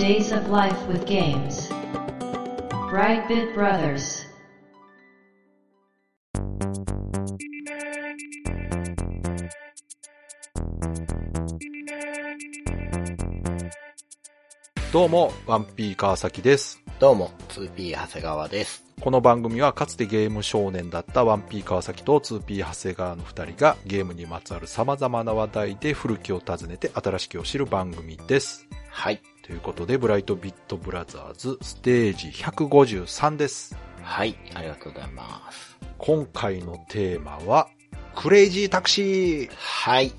Days of Life with Games. Brightbit Brothers. どうも、ワンピー川崎です。どうも、2P 長谷川です。この番組はかつてゲーム少年だったワンピー川崎と 2P 長谷川の二人がゲームにまつわる様々な話題で古きを訪ねて新しきを知る番組です。はい。ということで、ブライトビットブラザーズステージ153です。はい。ありがとうございます。今回のテーマは、クレイジータクシーはい。来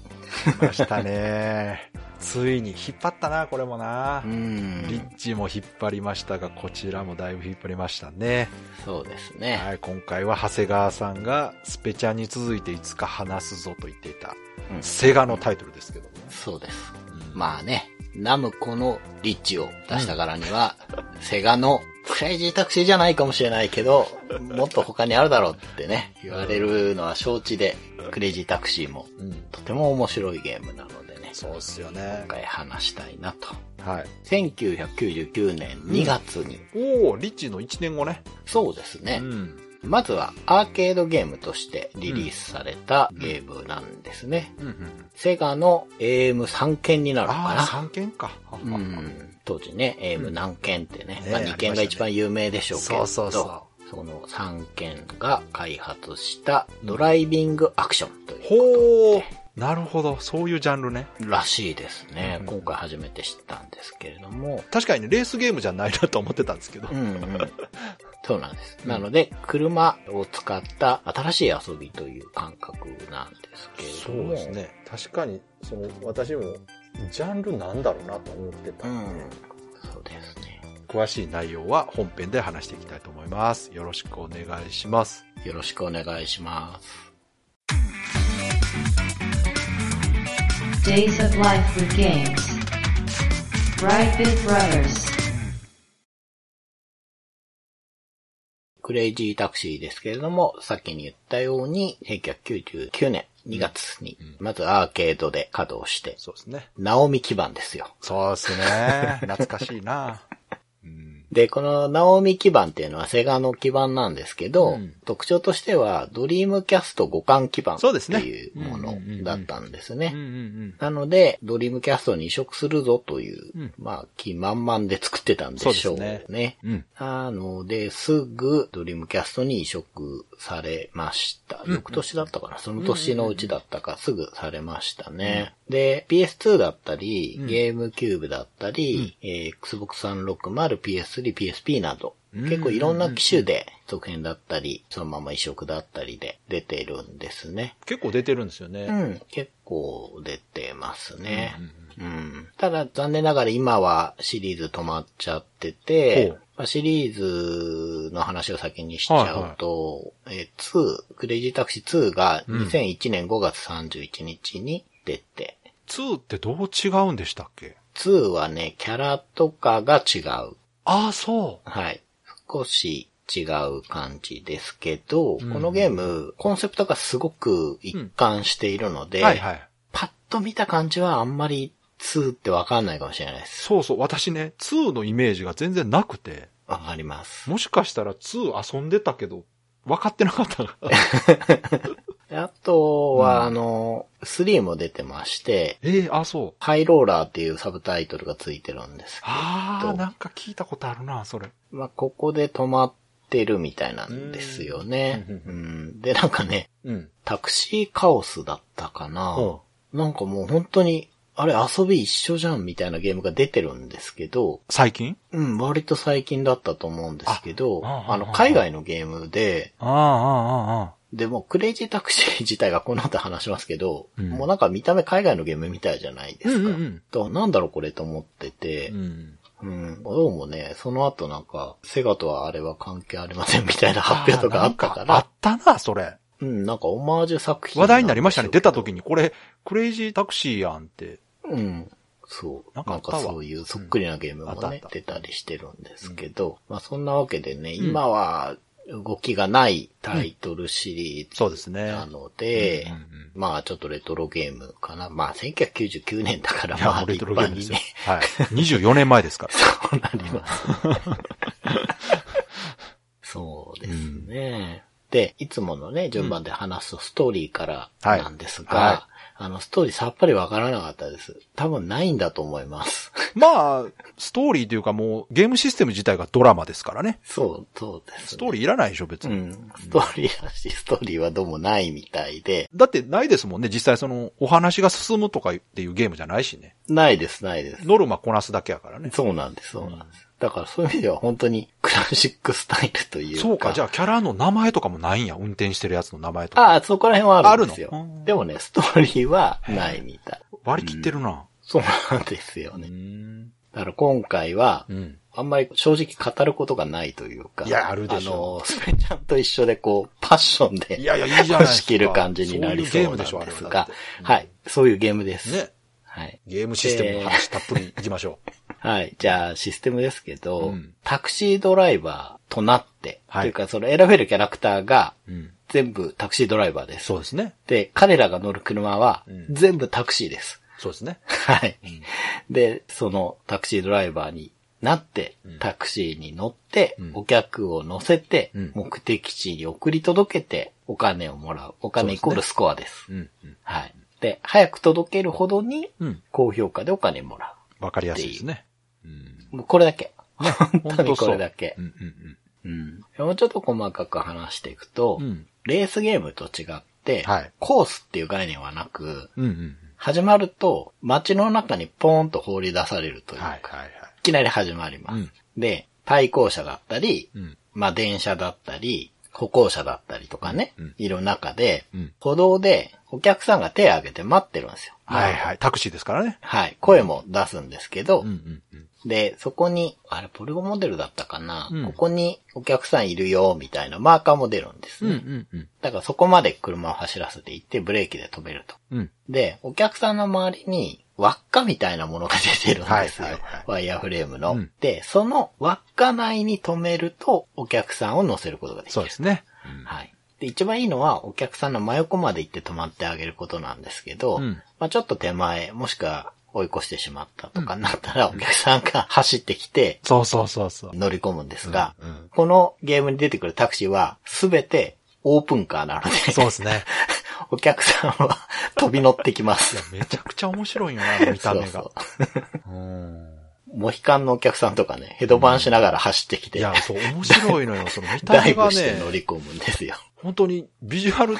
ましたね。ついに引っ張ったな、これもなう。ん。リッチも引っ張りましたが、こちらもだいぶ引っ張りましたね。そうですね。はい、今回は長谷川さんがスペチャに続いていつか話すぞと言っていた、うんセガのタイトルですけどもね。そうです。うんまあね、ナムコのリッジを出したからには、セガのクレイジータクシーじゃないかもしれないけど、もっと他にあるだろうってね、言われるのは承知で、クレイジータクシーもうん。とても面白いゲームなのでね、そうっすよね今。回話したいなと。はい。1999年2月に、おー、リッジの1年後ね。そうですね、うん。まずはアーケードゲームとしてリリースされたゲームなんですね。うんうん。セガの AM3 件になるのかな。3件か。うん、当時ね、AM 何件ってね、まあ、ねえ2件が一番有名でしょうけど、そうそうそその3件が開発したドライビングアクションというほー。なるほど。そういうジャンルね。らしいですねう。ん今回初めて知ったんですけれども、確かにね、レースゲームじゃないなと思ってたんですけど。うんうん。そうなんです。なので、車を使った新しい遊びという感覚なんですけれそども。うですね。確かに、その、私も、ジャンルなんだろうなと思ってたうん。そうですね。詳しい内容は本編で話していきたいと思います。よろしくお願いします。よろしくお願いします。Days of Life with Games. Brightbit Brothers. クレイジータクシーですけれども、さっきに言ったように、1999年2月に、まずアーケードで稼働して、そうですね。ナオミ基板ですよ。そうですね。懐かしいな。うん。で、このナオミ基板っていうのはセガの基板なんですけど、うん特徴としてはドリームキャスト互換基板っていうものだったんですね。なので、ドリームキャストに移植するぞという、うんまあ、気満々で作ってたんでしょうね。うん。うん。なので、すぐドリームキャストに移植されました。翌年だったかな？その年のうちだったか、すぐされましたね。で、PS2 だったり、ゲームキューブだったり、えー Xbox 360、PS3、PSP など、結構いろんな機種で続編だったり、そのまま移植だったりで出てるんですね。結構出てるんですよね。うん、結構出てますね。うん。ただ残念ながら今はシリーズ止まっちゃってほてう、まあ、シリーズの話を先にしちゃうと、えー2、クレイジータクシー2が2001年5月31日に出て、2ってどう違うんでしたっけ？2はね、キャラとかが違う。ああ、そう。はい。少し違う感じですけど、うんこのゲーム、コンセプトがすごく一貫しているので、はいはい。パッと見た感じはあんまり2ってわかんないかもしれないです。そうそう。私ね、2のイメージが全然なくて、わかります。もしかしたら2遊んでたけど、分かってなかった あとは、うんあの、3も出てまして、ええあ、そう。ハイローラーっていうサブタイトルがついてるんですけどああ、、なんか聞いたことあるな、それ。まあ、ここで止まってるみたいなんですよね。ううんん、で、なんかね、うん。タクシーカオスだったかな。ほなんかもう本当に、あれ遊び一緒じゃんみたいなゲームが出てるんですけど、最近？うん、割と最近だったと思うんですけど、ああああの、海外のゲームで、ああ、ああ、ああ。でも、クレイジータクシー自体がこの後話しますけど、うんもうなんか見た目海外のゲームみたいじゃないですか。うんうんうんだからなんだろうこれと思ってて、うん。うん、どうもね、その後なんか、セガとはあれは関係ありませんみたいな発表とかあったかあら、ったな、それ。うん、なんかオマージュ作品話題になりましたね。出た時時に、これ、クレイジータクシーやんって。うん。そう。なんんなかそういうそっくりなゲームもねうん出たりしてるんですけど、まあそんなわけでね、今は動きがないタイトルシリーズそうですね。なので、うんうんまあちょっとレトロゲームかな。まあ1999年だからまあもうレ一トロゲームですよ般にね。。はい。24年前ですから。そうなります。そうですね。で、いつものね、順番で話すとストーリーからなんですが、はいはいあの、ストーリーさっぱりわからなかったです。多分ないんだと思います。まあ、ストーリーというかもう、ゲームシステム自体がドラマですからね。そう、そうです、ね。ストーリーいらないでしょ、別に。うん。ストーリーだし、ストーリーはどうもないみたいで。だってないですもんね、実際その、お話が進むとかっていうゲームじゃないしね。ないです、ないです。ノルマこなすだけやからね。そうなんです、そうなんです。だからそういう意味では本当にクラシックスタイルというか。そうか、じゃあキャラの名前とかもないんや。運転してるやつの名前とか。ああ、そこら辺はあるんですよあるの？でもね、ストーリーはないみたい。割り切ってるな。そうなんですようね。ん。だから今回は、うん。あんまり正直語ることがないというか。いやあるでしょあの、スペちゃんと一緒でこう、パッションで、いやいや、いいじゃないですか。仕切る感じになりそうなんでそういうゲームでしょ、はだって。はい。そういうゲームです。ね。はい。ゲームシステムの話たっぷりいきましょ はい。じゃあ、システムですけど、うんタクシードライバーとなって、はいというか、その選べるキャラクターが。全部タクシードライバーです。そうですね。で、彼らが乗る車はうん全部タクシーです。そうですね。はい。で、そのタクシードライバーになって、タクシーに乗って、うんお客を乗せて、うん目的地に送り届けて、お金をもらう。お金イコールスコアです。うん。うん。はい。で、早く届けるほどに、うん。高評価でお金もらわかりやすいですね。これだけ。ね、本当にこれだけうんうんうん。もうちょっと細かく話していくと、うん。うん。レースゲームと違って、はいコースっていう概念はなく、うんうん。始まると街の中にポーンと放り出されるというか、はいはいはい。いきなり始まります。うんで、対向車だったり、うん。まあ電車だったり、歩行者だったりとかね、うんいる中で、うん歩道でお客さんが手を挙げて待ってるんですよ。はいはい。タクシーですからね。はい。声も出すんですけど、うんうんうん。で、そこに、あれ、ポリゴンモデルだったかな、うんここにお客さんいるよ、みたいなマーカーも出るんですね。うんうんうん。だからそこまで車を走らせていってブレーキで止めると。うん。で、お客さんの周りに輪っかみたいなものが出てるんですよ。はいはいはいワイヤーフレームの、うんで、その輪っか内に止めるとお客さんを乗せることができる。そうですね。はい。で、一番いいのはお客さんの真横まで行って止まってあげることなんですけど、うんまあちょっと手前、もしくは追い越してしまったとかになったら、お客さんが走ってきてそうそうそうそう。乗り込むんですが、このゲームに出てくるタクシーはすべてオープンカーなので、そうですね。お客さんは 飛び乗ってきます。いや、めちゃくちゃ面白いよな、見た目が。そううんそうモヒカンのお客さんとかね、ヘドバンしながら走ってきて、いや、そう、面白いのよ。その見た ダイ目がブしてね、乗り込むんですよ。本当にビジュアル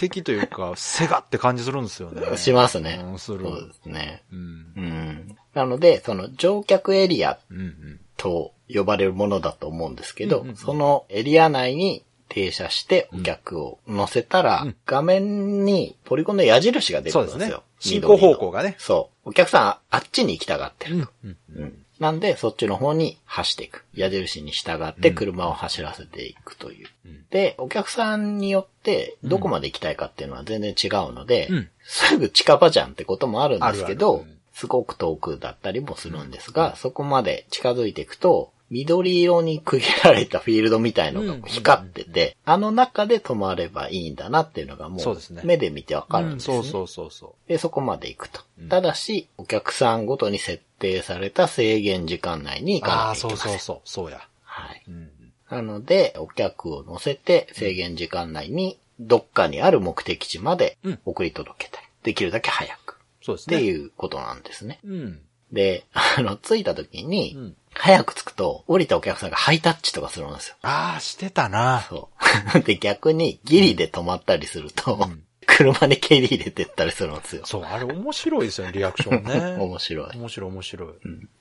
的というか、セガって感じするんですよね。しますねうん、。する。そうですね。うん。うん。なので、その乗客エリアうんうん。と呼ばれるものだと思うんですけど、うんうんうんそのエリア内に停車してお客を乗せたら、うん画面にポリゴンの矢印が出てそうですねくるんですよ。。進行方向がね。そう。お客さんあっちに行きたがってると。うん。うんなんで、そっちの方に走っていく。矢印に従って車を走らせていくという。うんで、お客さんによって、どこまで行きたいかっていうのは全然違うので、うんすぐ近場じゃんってこともあるんですけど、あるあるうんすごく遠くだったりもするんですが、そこまで近づいていくと、緑色に区切られたフィールドみたいのが光ってて、あの中で止まればいいんだなっていうのがもうそうですね目で見てわかるんですね。そうそうそうそで、そこまで行くと。ただし、お客さんごとに設定された制限時間内にう。行かああ、なきゃいけません。そうそうそう。そうや。はい。うん。なので、お客を乗せて制限時間内にどっかにある目的地までうん送り届けたい。できるだけ早く。ってそうですね。いうことなんですね。うん。で、あの、着いた時に、うん早く着くと、降りたお客さんがハイタッチとかするんですよ。ああ、してたな。そう。で、逆にギリで止まったりすると、ん車に蹴り入れてったりするんですよ。そう、あれ面白いですよね、リアクションね。面白い。面白い面白い。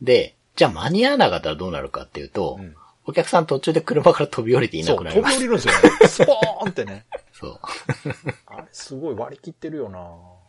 で、じゃあ間に合わなかったらどうなるかっていうと、うんお客さん途中で車から飛び降りていなくなります。飛び降りるんですよね。スポーンってね。そう。あれ、すごい割り切ってるよな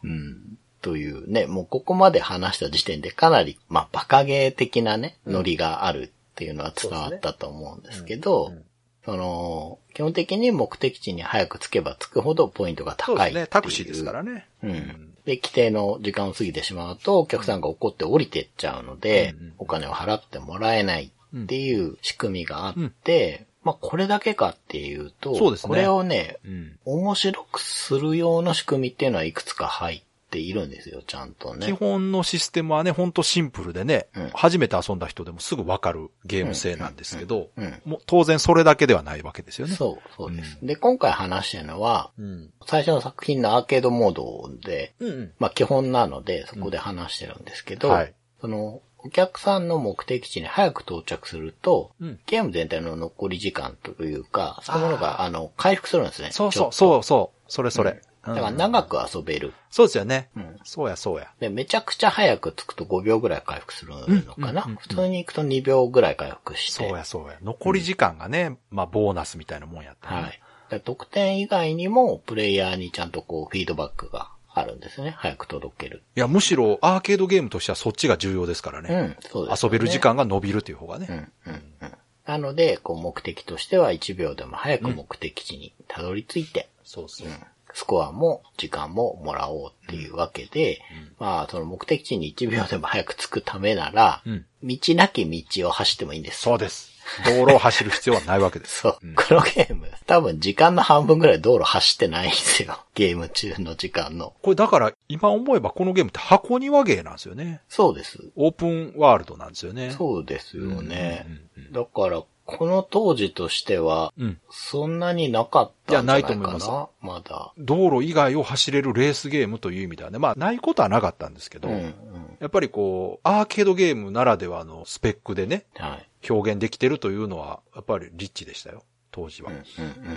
うん。というね、もうここまで話した時点でかなり、まあ、バカゲー的なね、ノリがあるっていうのは伝わったと思うんですけど、うんうんその、基本的に目的地に早く着けば着くほどポイントが高いいう。ですね。タクシーですからね。うん。で、規定の時間を過ぎてしまうと、お客さんが怒って降りてっちゃうので、うんうんお金を払ってもらえないっていう仕組みがあって、まあ、これだけかっていうと、そうですねこれをね、うん。面白くする用の仕組みっていうのはいくつか入っているんですよ、ちゃんと基ね。本のシステムはね、ほんとシンプルでね、うん初めて遊んだ人でもすぐわかるゲーム性なんですけど、うん。もう当然それだけではないわけですよね。そう、そうです。で、今回話してるのは、うん。最初の作品のアーケードモードで、うんうん。まあ基本なので、そこで話してるんですけど、はい。その、お客さんの目的地に早く到着すると、うんゲーム全体の残り時間というか、そういうものが、あの、回復するんですね。そうそう、そうそう、それそれ。とだから長く遊べる。そうですよね。うんそうや、そうや。で、めちゃくちゃ早く着くと5秒ぐらい回復するのかな、うんうんうんうん普通に行くと2秒ぐらい回復して。そうや、そうや。残り時間がね、まあ、ボーナスみたいなもんやったね、はい。で得点以外にも、プレイヤーにちゃんとこう、フィードバックがあるんですね。早く届ける。いや、むしろアーケードゲームとしてはそっちが重要ですからね。うん、そうです、遊べる時。間が伸びるっていう方がね。うん、うん、うん。なので、こう、目的としては1秒でも早く目的地にたどり着いて、そうそう。うんスコアも時間ももらおうっていうわけで、まあ、その目的地に1秒でも早く着くためなら、うん道なき道を走ってもいいんです。そうです。道路を走る必要はないわけです。そう。このゲーム、多分時間の半分ぐらい道路走ってないんですよ。ゲーム中の時間の。これだから、今思えばこのゲームって箱庭ゲーなんですよね。そうです。オープンワールドなんですよね。そうですよねうんうんうん。だから、この当時としては、うん。そんなになかったんじゃないかな。いやないと思いまだ。道路以外を走れるレースゲームという意味ではね、まあ、ないことはなかったんですけど、うん、うん。やっぱりこう、アーケードゲームならではのスペックでね、はい。表現できてるというのは、やっぱりリッチでしたよ、当時は。うん、うん、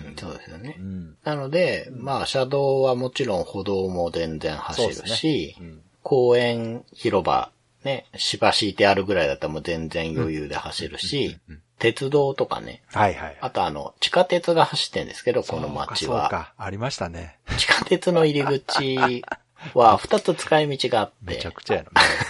うん。そうですよねう。ん。なので、まあ、車道はもちろん歩道も全然走るし、うん公園、広場、ね、芝敷いてあるぐらいだったらもう全然余裕で走るし、鉄道とかね、はいはい。あとあの、地下鉄が走ってるんですけど、この街は。そうかそうか。ありましたね。地下鉄の入り口は 二つ使い道があってめちゃ、くちゃやな。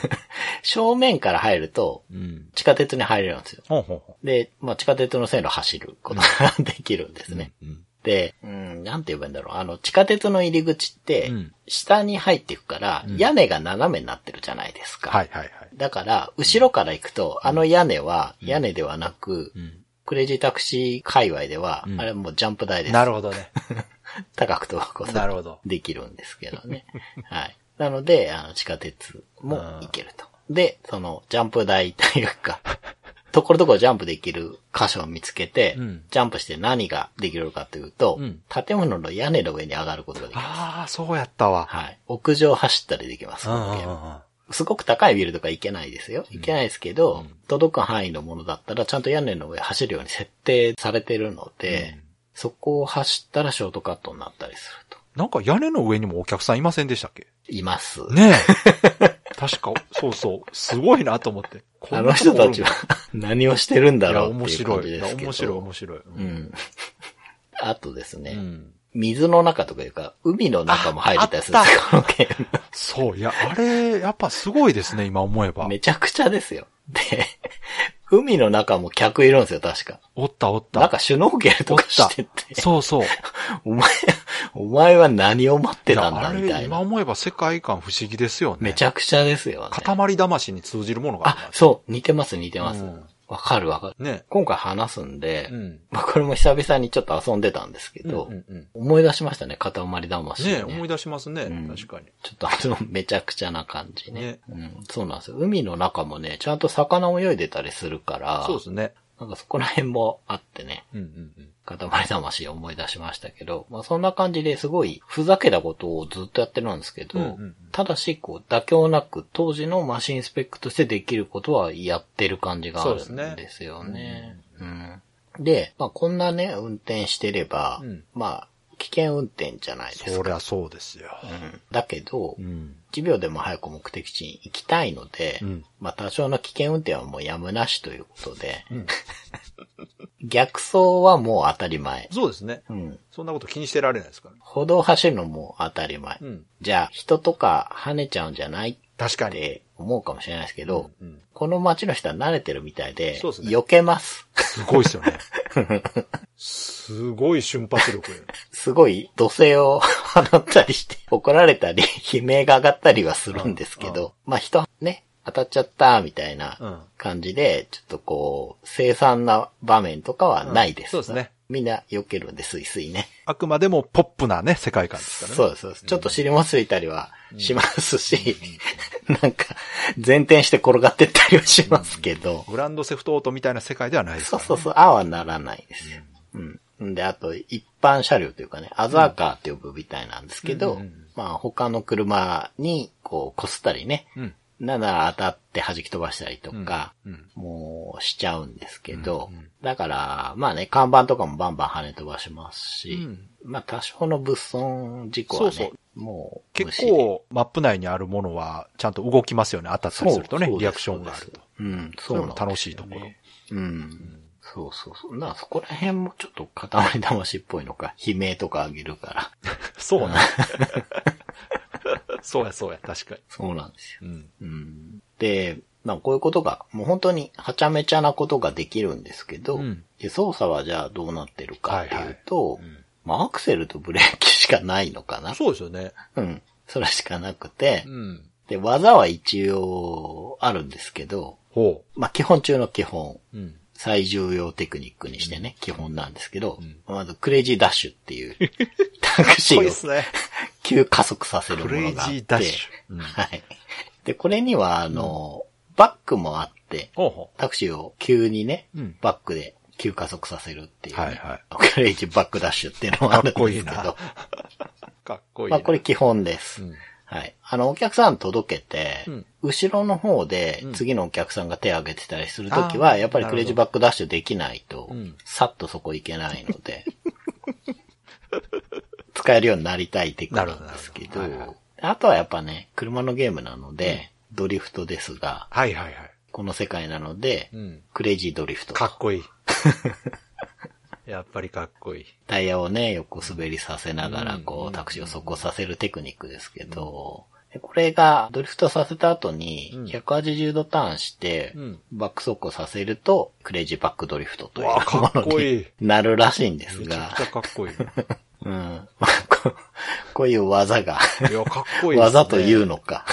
正面から入るとうん。地下鉄に入れるんですよ。ほうほうほで、まあ地下鉄の線路走ることが できるんですね。う。うん。で、うん、なんて言えばいいんだろう。あの、地下鉄の入り口ってうん、下に入っていくから、屋根が斜めになってるじゃないですか。はいはいはい。だから、後ろから行くと、あの屋根は屋根ではなく、うん。クレイジータクシー界隈では、うんあれはもうジャンプ台です。なるほどね。高く飛ぶことなるほど。できるんですけどね。はい。なので、あの、地下鉄も行けると。で、その、ジャンプ台というか、ところどころジャンプできる箇所を見つけて、うんジャンプして何ができるかというと、うん建物の屋根の上に上がることができます。ああ、そうやったわ。はい。屋上走ったりできます。このゲームすごく高いビルとか行けないですよ。行けないですけど、届く範囲のものだったらちゃんと屋根の上走るように設定されてるので、そこを走ったらショートカットになったりすると。なんか屋根の上にもお客さんいませんでしたっけ？います。ねえ。確か、そうそう。すごいなと思って。こあの人たちは 何をしてるんだろうっていう面白い。いや感じですけど。面白い、面白い。うん。あとですね、うん。水の中とかいうか、海の中も入れたりすこのゲーム。そう、いや、あれ、やっぱすごいですね、今思えば。めちゃくちゃですよ。で、海の中も客いるんですよ、確か。おった、おった。なんかシュノーケルとかしてて、そうそう。い お前、お前は何を待ってたや、んだみたいな。今思えば世界観不思議ですよね。めちゃくちゃですよね。塊魂に通じるものがありあ。そう、似てます似てますうん。わかるわかる。ね。今回話すんで、うん。まあこれも久々にちょっと遊んでたんですけど、うんうんうん思い出しましたね、塊魂、ね思い出しますね。うん確かに。ちょっとあの、めちゃくちゃな感じねねうん。そうなんですよ。海の中もね、ちゃんと魚も泳いでたりするから、そうですね。なんかそこら辺もあってね、うんうんうん。塊魂を思い出しましたけど、まあそんな感じですごいふざけたことをずっとやってるんですけど、うんうんうんただしこう妥協なく当時のマシンスペックとしてできることはやってる感じがあるんですよね。うんで、まあこんなね、運転してれば、うんまあ危険運転じゃないですか。そりゃそうですよ。うんだけど、うん。1秒でも早く目的地に行きたいので、うんまあ多少の危険運転はもうやむなしということで、うん 逆走はもう当たり前。そうですね。うん。そんなこと気にしてられないですからね。歩道走るのも当たり前。うん。じゃあ人とか跳ねちゃうんじゃない？っ確かに。て思うかもしれないですけど、うん。この街の人は慣れてるみたいで、そうですね避けます。すごいですよね。すごい瞬発力。すごい土星を 放ったりして、怒られたり、悲鳴が上がったりはするんですけど、まあ人ね、当たっちゃった、みたいなうん感じで、ちょっとこう、凄惨な場面とかはないです。うんそうですね。みんな避けるんで、スイスイね。あくまでもポップなね、世界観ですからね。そうです、そうです。ちょっと尻もついたりはしますし、なんか、前転して転がってったりはしますけど、グランドセフトオートみたいな世界ではないですから、ね。そうそうそう、ああはならないですよ。うん。んで、あと、一般車両というかね、アザーカーって呼ぶみたいなんですけど、うんうんうんまあ、他の車に、こう、こすったりね、うん。なんなら当たって弾き飛ばしたりとか、うん。もうしちゃうんですけど、だから、まあね、看板とかもバンバン跳ね飛ばしますし、うんまあ多少の物損事故はね、そうもう無結構、マップ内にあるものは、ちゃんと動きますよね。当たったりするとねリアクションがあると。うん、そそうなんですよねれも楽しいところ。うん。そうそうそう。なそこら辺もちょっと塊魂っぽいのか、悲鳴とかあげるから。そうね。そうや、そうや、確かに。そうなんですよ。うん。うん。で、まあこういうことが、もう本当にはちゃめちゃなことができるんですけど、うんで操作はじゃあどうなってるかっていうと、いうんまあアクセルとブレーキしかないのかな。そうですよね。うん。それしかなくて、うん。で、技は一応あるんですけど、ほまあ基本中の基本、う。うん。最重要テクニックにしてね、基本なんですけど、んまずクレイジーダッシュっていう、タクシーを。急加速させるものがあって。ーダッシュ。うん。はい。で、これには、あの、バックもあって、タクシーを急にね、うんバックで急加速させるっていう、ね。はいは クレイジーバックダッシュっていうのもあるんですけど。かっこいい。まあこれ基本です。うんはい。あの、お客さん届けて、うん後ろの方でうん次のお客さんが手を挙げてたりするときあは、ーやっぱりクレイジーバックダッシュできないと、うんさっとそこ行けないので、使えるようになりたいテクなんですけど、あとはやっぱね、車のゲームなので、ドリフトですが、はいはいはい。この世界なので、うん。クレイジードリフト。かっこいい。やっぱりかっこいい。タイヤをね、横滑りさせながら、うんこう、タクシーを速攻させるテクニックですけど、でこれがドリフトさせた後にうん、180度ターンしてうん、バック速攻させると、クレイジーバックドリフトというものっこいいになるらしいんですがめちゃくち、ゃかっこいい。い うん。まあこういう技が、や、かっこいいね。技というのか。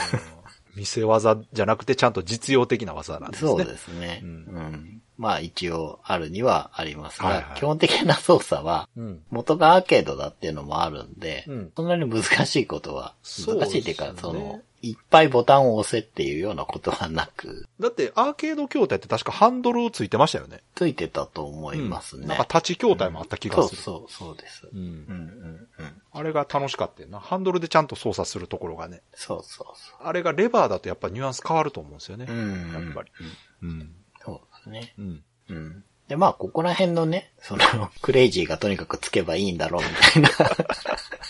見せ技じゃなくて、ちゃんと実用的な技なんですね。そうですね。ううんん。まあ一応あるにはありますはいはい、が基本的な操作は、うん。元がアーケードだっていうのもあるんで、うんそんなに難しいことは、難しいっていうか、その、いっぱいボタンを押せっていうようなことはなく、だって、アーケード筐体って確かハンドルついてましたよね。ついてたと思いますね。うんなんかタッチ筐体もあった気がする。そうそう、そうです。うんうんうんうん。あれが楽しかったよな。ハンドルでちゃんと操作するところがね。そうそうそあれがレバーだとやっぱニュアンス変わると思うんですよね。う。うん。やっぱり。うん。ね。うん。うん。で、まあ、ここら辺のね、その、クレイジーがとにかくつけばいいんだろうみたいな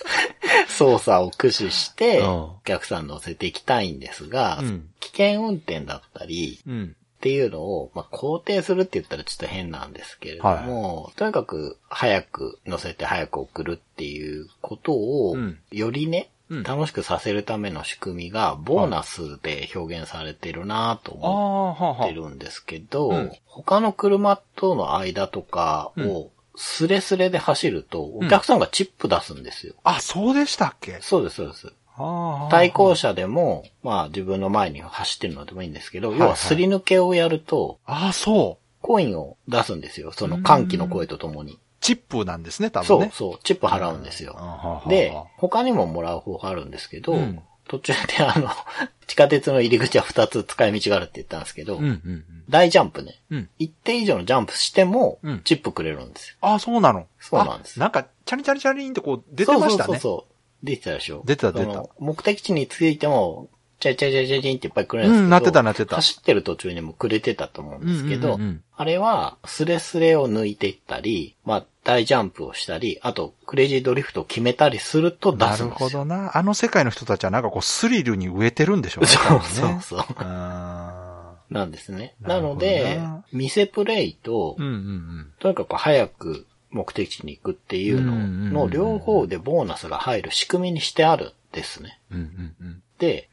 操作を駆使して、うんお客さん乗せていきたいんですが、うん危険運転だったり、うん。っていうのを、まあ、肯定するって言ったらちょっと変なんですけれども、とにかく早く乗せて早く送るっていうことを、うんよりね、うん楽しくさせるための仕組みが、ボーナスで表現されてるなとあ思あ、はあ、はってるんですけど、うん他の車との間とかを、スレスレで走ると、お客さんがチップ出すんですよ。あ。あ、そうでしたっけ？そうです、そうです。ああ。対向車でも、まあ自分の前に走ってるのでもいいんですけど、はい要はすり抜けをやると、ああ、そう。コインを出すんですよ。その歓喜の声とともに。チップなんですね、多分ね。そうそう、チップ払うんですよ。よで、他にももらう方法あるんですけど、うん途中であの、地下鉄の入り口は2つ使い道があるって言ったんですけど、うんうんうん。大ジャンプね。うん。一定以上のジャンプしてもうん、チップくれるんですよ。ああ、そうなの。そうなんですあなんか、チャリチャリチャリンってこう出てましたね。そうそうそうそう。出てたでしょ出てた出てた目的地に着いても、チャイチャイチャイチャチャイっていっぱいくるんですけど、うんなってたなってた走ってる途中にもくれてたと思うんですけど、うんうんうんうんあれは、スレスレを抜いていったり、まあ、大ジャンプをしたり、あと、クレイジードリフトを決めたりすると出なるすんですよ。ほどな。あの世界の人たちはなんかこうスリルに植えてるんでしょうね。そうそうそう。なんですね。なので、店プレイと、ーうんうんとにかく早く目的地に行くっていうのの両方でボーナスが入る仕組みにしてあるですね。うん。うんうん。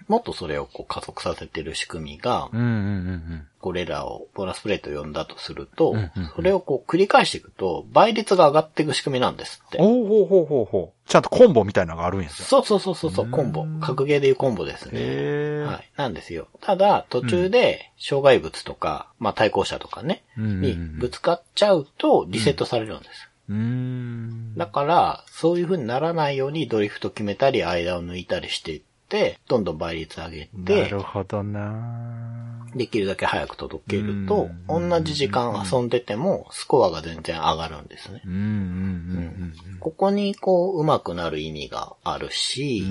もっとそれをこう加速させてる仕組みが、これらをボーナスプレート呼んだとすると、それをこう繰り返していくと、倍率が上がっていく仕組みなんですって。おうほうほうほうほう。ちゃんとコンボみたいなのがあるんやじゃそうそうそうそうコンボ。格ゲーでいうコンボですね。はい。なんですよ。ただ、途中で、障害物とか、まあ対向車とかね、にぶつかっちゃうと、リセットされるんです。うーん。だから、そういう風にならないようにドリフト決めたり、間を抜いたりしていって、どんどん倍率上げなてる、ほどなできるだけ早く届けると、うん同じ時間遊んでても、スコアが全然上がるんですね。ここにこう、上手くなる意味があるし。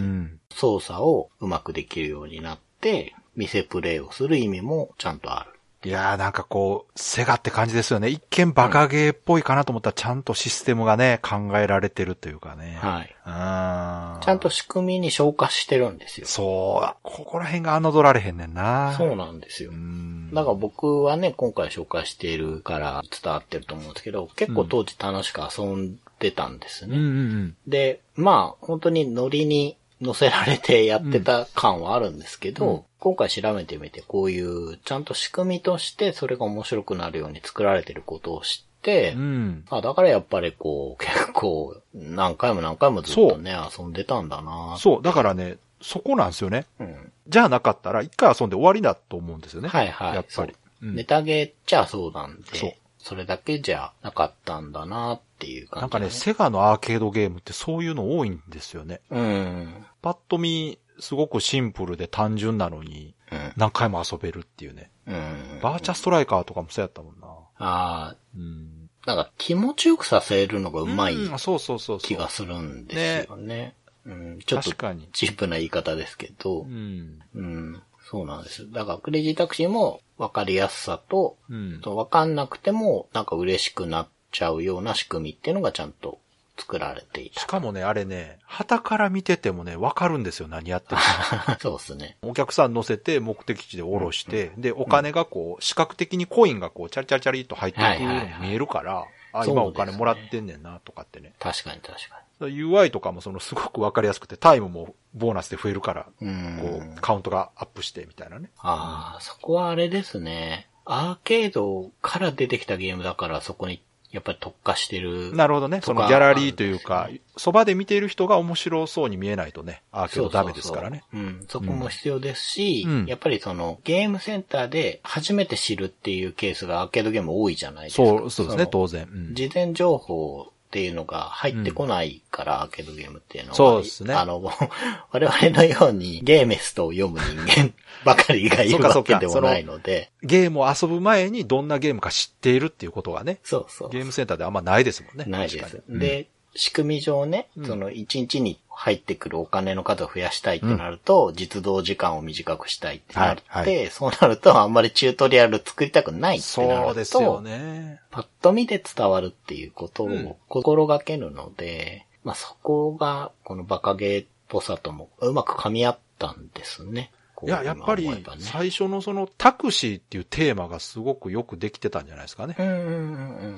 操作をうまくできるようになって、見せプレイをする意味もちゃんとある。いやーなんかこう、セガって感じですよね。一見バカゲーっぽいかなと思ったらちゃんとシステムがね、考えられてるというかね。はい。うん。ちゃんと仕組みに消化してるんですよ。そう。ここら辺が侮られへんねんな。そうなんですよう。ん。だから僕はね、今回紹介しているから伝わってると思うんですけど、結構当時楽しく遊んでたんですね。うんうんうん。で、まあ、本当にノリに乗せられてやってた感はあるんですけど、うん今回調べてみて、こういう、ちゃんと仕組みとしてそれが面白くなるように作られてることを知って、うん。あ、だからやっぱりこう、結構、何回も何回もずっとね、遊んでたんだなそう。だからね、そこなんですよね。うん。じゃあなかったら、一回遊んで終わりだと思うんですよね。はいはい。やっぱり。そううんネタゲーっちゃそうなんで、そうそれだけじゃなかったんだなっていう感じ、なんかね、セガのアーケードゲームってそういうの多いんですよね。うん。パッと見、すごくシンプルで単純なのに、うん。何回も遊べるっていうね。うん。バーチャストライカーとかもそうやったもんな。ああ、うん。なんか気持ちよくさせるのがうまいうんそうそうそう。気がするんですよね。うん、ちょっと確かに。チープな言い方ですけど、うん。うん、そうなんです。だからクレイジータクシーも分かりやすさと、うん。と分かんなくてもなんか嬉しくなっちゃうような仕組みっていうのがちゃんと作られていた。しかもね、あれね、旗から見ててもね、わかるんですよ、何やってるか。そうですね。お客さん乗せて目的地で降ろして、で、お金がこう、視覚的にコインがこう、チャリチャリチャリっと入っていくように見えるから、あ、今お金もらってんねんな、とかってね。確かに確か UI とかもそのすごくわかりやすくて、タイムもボーナスで増えるから、に。うん。こう、カウントがアップしてみたいなね。ああ、そこはあれですね。アーケードから出てきたゲームだからそこにやっぱり特化してる。なるほどね。そのギャラリーというか、そばで見ている人が面白そうに見えないとね、アーケードダメですからね。そうそうそう。うん。そこも必要ですし、うんやっぱりそのゲームセンターで初めて知るっていうケースがアーケードゲーム多いじゃないですか。そう、そうですね、の当然。うん事前情報っていうのが入ってこないから、アーケードゲームっていうのは。そうですねあの、我々のようにゲーメストを読む人間ばかりがいるわけでもないので。ゲームを遊ぶ前にどんなゲームか知っているっていうことがね、そうそう。ゲームセンターであんまないですもんね。ないですで、仕組み上ね、うんその1日に入ってくるお金の数を増やしたいってなると、実動時間を短くしたいってなって、はいはそうなるとあんまりチュートリアル作りたくないってなると、そうですよね。パッと見で伝わるっていうことうんを心がけるので、まあそこがこのバカゲーっぽさともうまく噛み合ったんですね。こいうや、やっぱり最初のそのタクシーっていうテーマがすごくよくできてたんじゃないですかね。うんうんうんう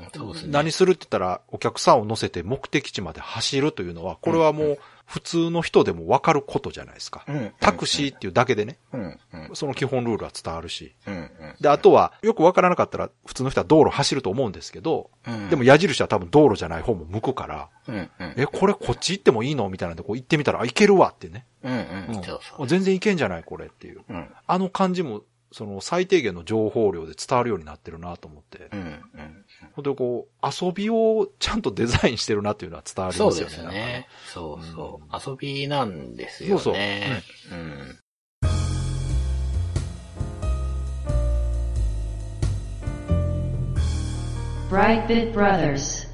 ん。そうですね。何するって言ったら、お客さんを乗せて目的地まで走るというのは、これはもう普通の人でもわかることじゃないですか。タクシーっていうだけでね、その基本ルールは伝わるし。で、あとは、よくわからなかったら、普通の人は道路走ると思うんですけど、うんでも矢印は多分道路じゃない方も向くから。え、これこっち行ってもいいのみたいなんで、こう行ってみたら、あ、行けるわってね。全然行けんじゃないこれっていう。うん。あの感じも、その最低限の情報量で伝わるようになってるなと思って。うんうん。本当にこう、遊びをちゃんとデザインしてるなっていうのは伝わりそうでますよね。なんかすね。そうそう。遊びなんですよね。そうそううん。Brightbit Brothers.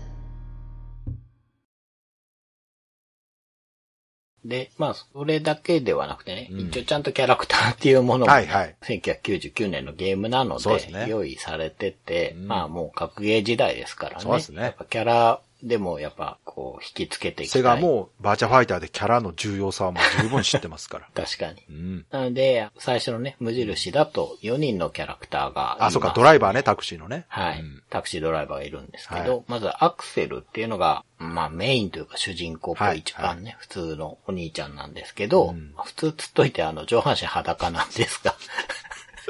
で、まあ、それだけではなくてね、うん一応ちゃんとキャラクターっていうものも、はいはい。1999年のゲームなのでですね用意されてて、うんまあもう格ゲー時代ですからね。そうですねやっぱキャラでもやっぱこう引きつけていきたい。セガもバーチャファイターでキャラの重要さはもう十分知ってますから。確かに。うん。なので、最初のね、無印だと4人のキャラクターがいます。あ、そうか、ドライバーね、タクシーのね。はい、うんタクシードライバーがいるんですけど、はいまずアクセルっていうのが、まあメインというか主人公っぽはいい一番ね、普通のお兄ちゃんなんですけど、うん普通つっといてあの上半身裸なんですが、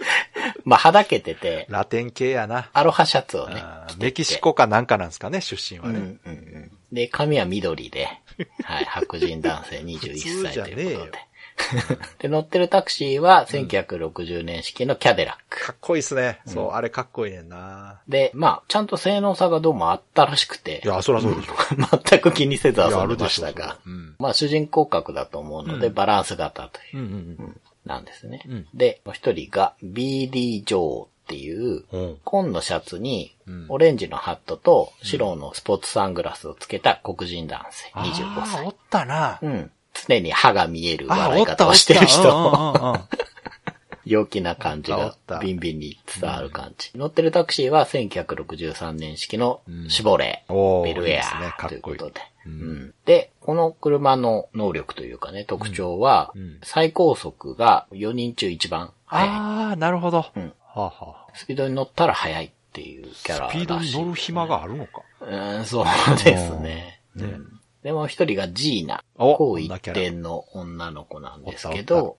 まあはだけてて、ラテン系やな。アロハシャツをねメキシコかなんかなんですかね、出身はね。うんうんうん。で、髪は緑で、はい、白人男性21歳ということで。で、乗ってるタクシーは1960年式のキャデラック。かっこいいっすね。そう、あれかっこいいねんな。で、まあ、ちゃんと性能差がどうもあったらしくてい、や、そらそうでしょ。全く気にせず遊んで。ましたが、うん。まあ主人公格だと思うので、うんバランス型という、うんうんうんなんですね。うんで、もう一人が BD ジョーっていう。紺のシャツにうん、オレンジのハットと白のスポーツサングラスをつけた黒人男性、25あー歳お。ったな。うん。常に歯が見えるあ、笑い方をしてる人。陽気な感じがおったビンビンに伝わる感じ。乗ってるタクシーは1963年式のシボレー、ベルエアということで。ううんんで、この車の能力というかね、特徴は最高速が4人中一番速い。ああ、なるほど。うんはあはスピードに乗ったら速いっていうキャラらしい。あスピードに乗る暇があるのか。うん、そうですね。うんねうんでもう一人がジーナ。紅一点の女の子なんですけど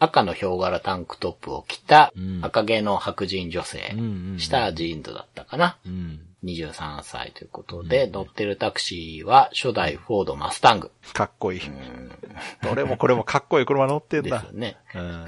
赤のヒョウ柄タンクトップを着たうん赤毛の白人女性うんうんうん。したジーンズだったかな。うん。23歳ということで、乗ってるタクシーは初代フォードマスタング。かっこいい。うんどれもこれもかっこいい車乗ってんだですよ。ね。うん。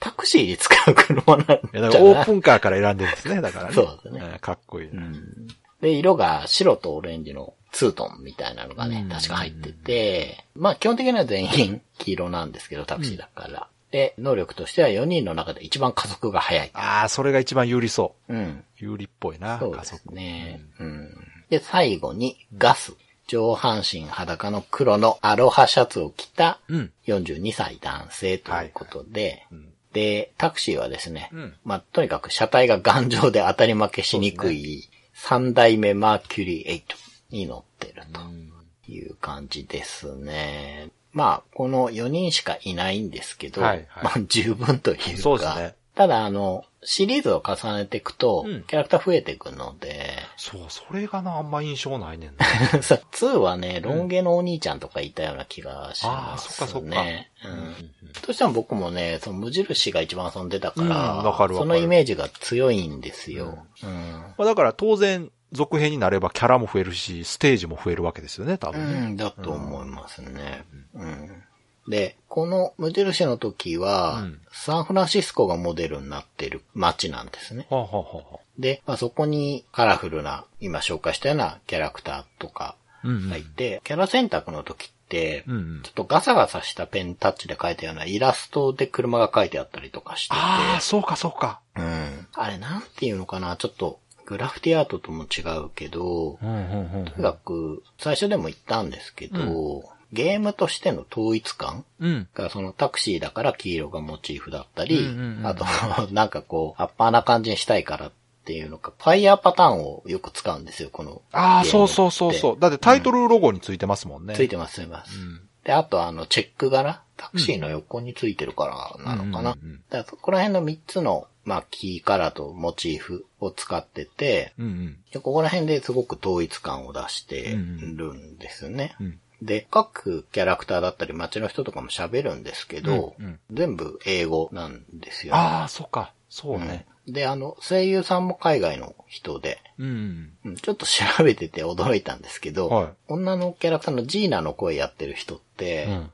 タクシーで使う車なんいや、じゃない？だからオープンカーから選んでるんですね、だからね。そうですねんかっこいい。うんで、色が白とオレンジのツートンみたいなのがねうん、確か入ってて、まあ基本的には全員黄色なんですけど、タクシーだから。で、能力としては4人の中で一番加速が速い。ああ、それが一番有利そう。うん。有利っぽいな、そうです。ね。うん。で、最後にガス。上半身裸の黒のアロハシャツを着たうん。42歳男性ということで、うんで、タクシーはですね、うんまあ、とにかく車体が頑丈で当たり負けしにくい3代目マーキュリー8に乗ってるという感じですね。まあ、この4人しかいないんですけど、はいはいまあ、十分というか、そうですねただ、あの、シリーズを重ねていくと、うんキャラクター増えていくので、そう、それがな、あんま印象ないねんな。さ2はね、ロン毛のお兄ちゃんとかいたような気がしますね。あーそっかそっかうん。どうしても僕もね、その無印が一番遊んでたから、うんわかかるそのイメージが強いんですよ。うん。まあ、だから当然、続編になればキャラも増えるし、ステージも増えるわけですよね、多う分ね。ん、だと思いますね。うん。で、この無印の時は、うんサンフランシスコがモデルになってる街なんですね。はあ、はあで、まあ、そこにカラフルな、今紹介したようなキャラクターとかうんうんがいて、キャラ選択の時って、うんうんちょっとガサガサしたペンタッチで描いたようなイラストで車が描いてあったりとかしてて、ああ、そうかそうか。うん。あれなんていうのかな、ちょっとグラフィティアートとも違うけど、うんうんうんとにかく最初でも言ったんですけど、ゲームとしての統一感うん。がそのタクシーだから黄色がモチーフだったり、うんうんうんあとなんかこう、アッパーな感じにしたいからっていうのか、ファイヤーパターンをよく使うんですよ、この。ああ、そうそうそうそう。だってタイトルロゴについてますもんね。ついてます、ついてます。うんで、あとあの、チェック柄？タクシーの横についてるからなのかな？うんうんうんだからそこら辺の3つの、まあ、キーカラーとモチーフを使ってて、うんうん。でここら辺ですごく統一感を出してるんですね。うんで、各キャラクターだったり街の人とかも喋るんですけど、うんうん全部英語なんですよ、ね。ああ、そうか。そうね。うんで、あの、声優さんも海外の人で、うん。うんちょっと調べてて驚いたんですけど、はい女のキャラクターのジーナの声やってる人って、うん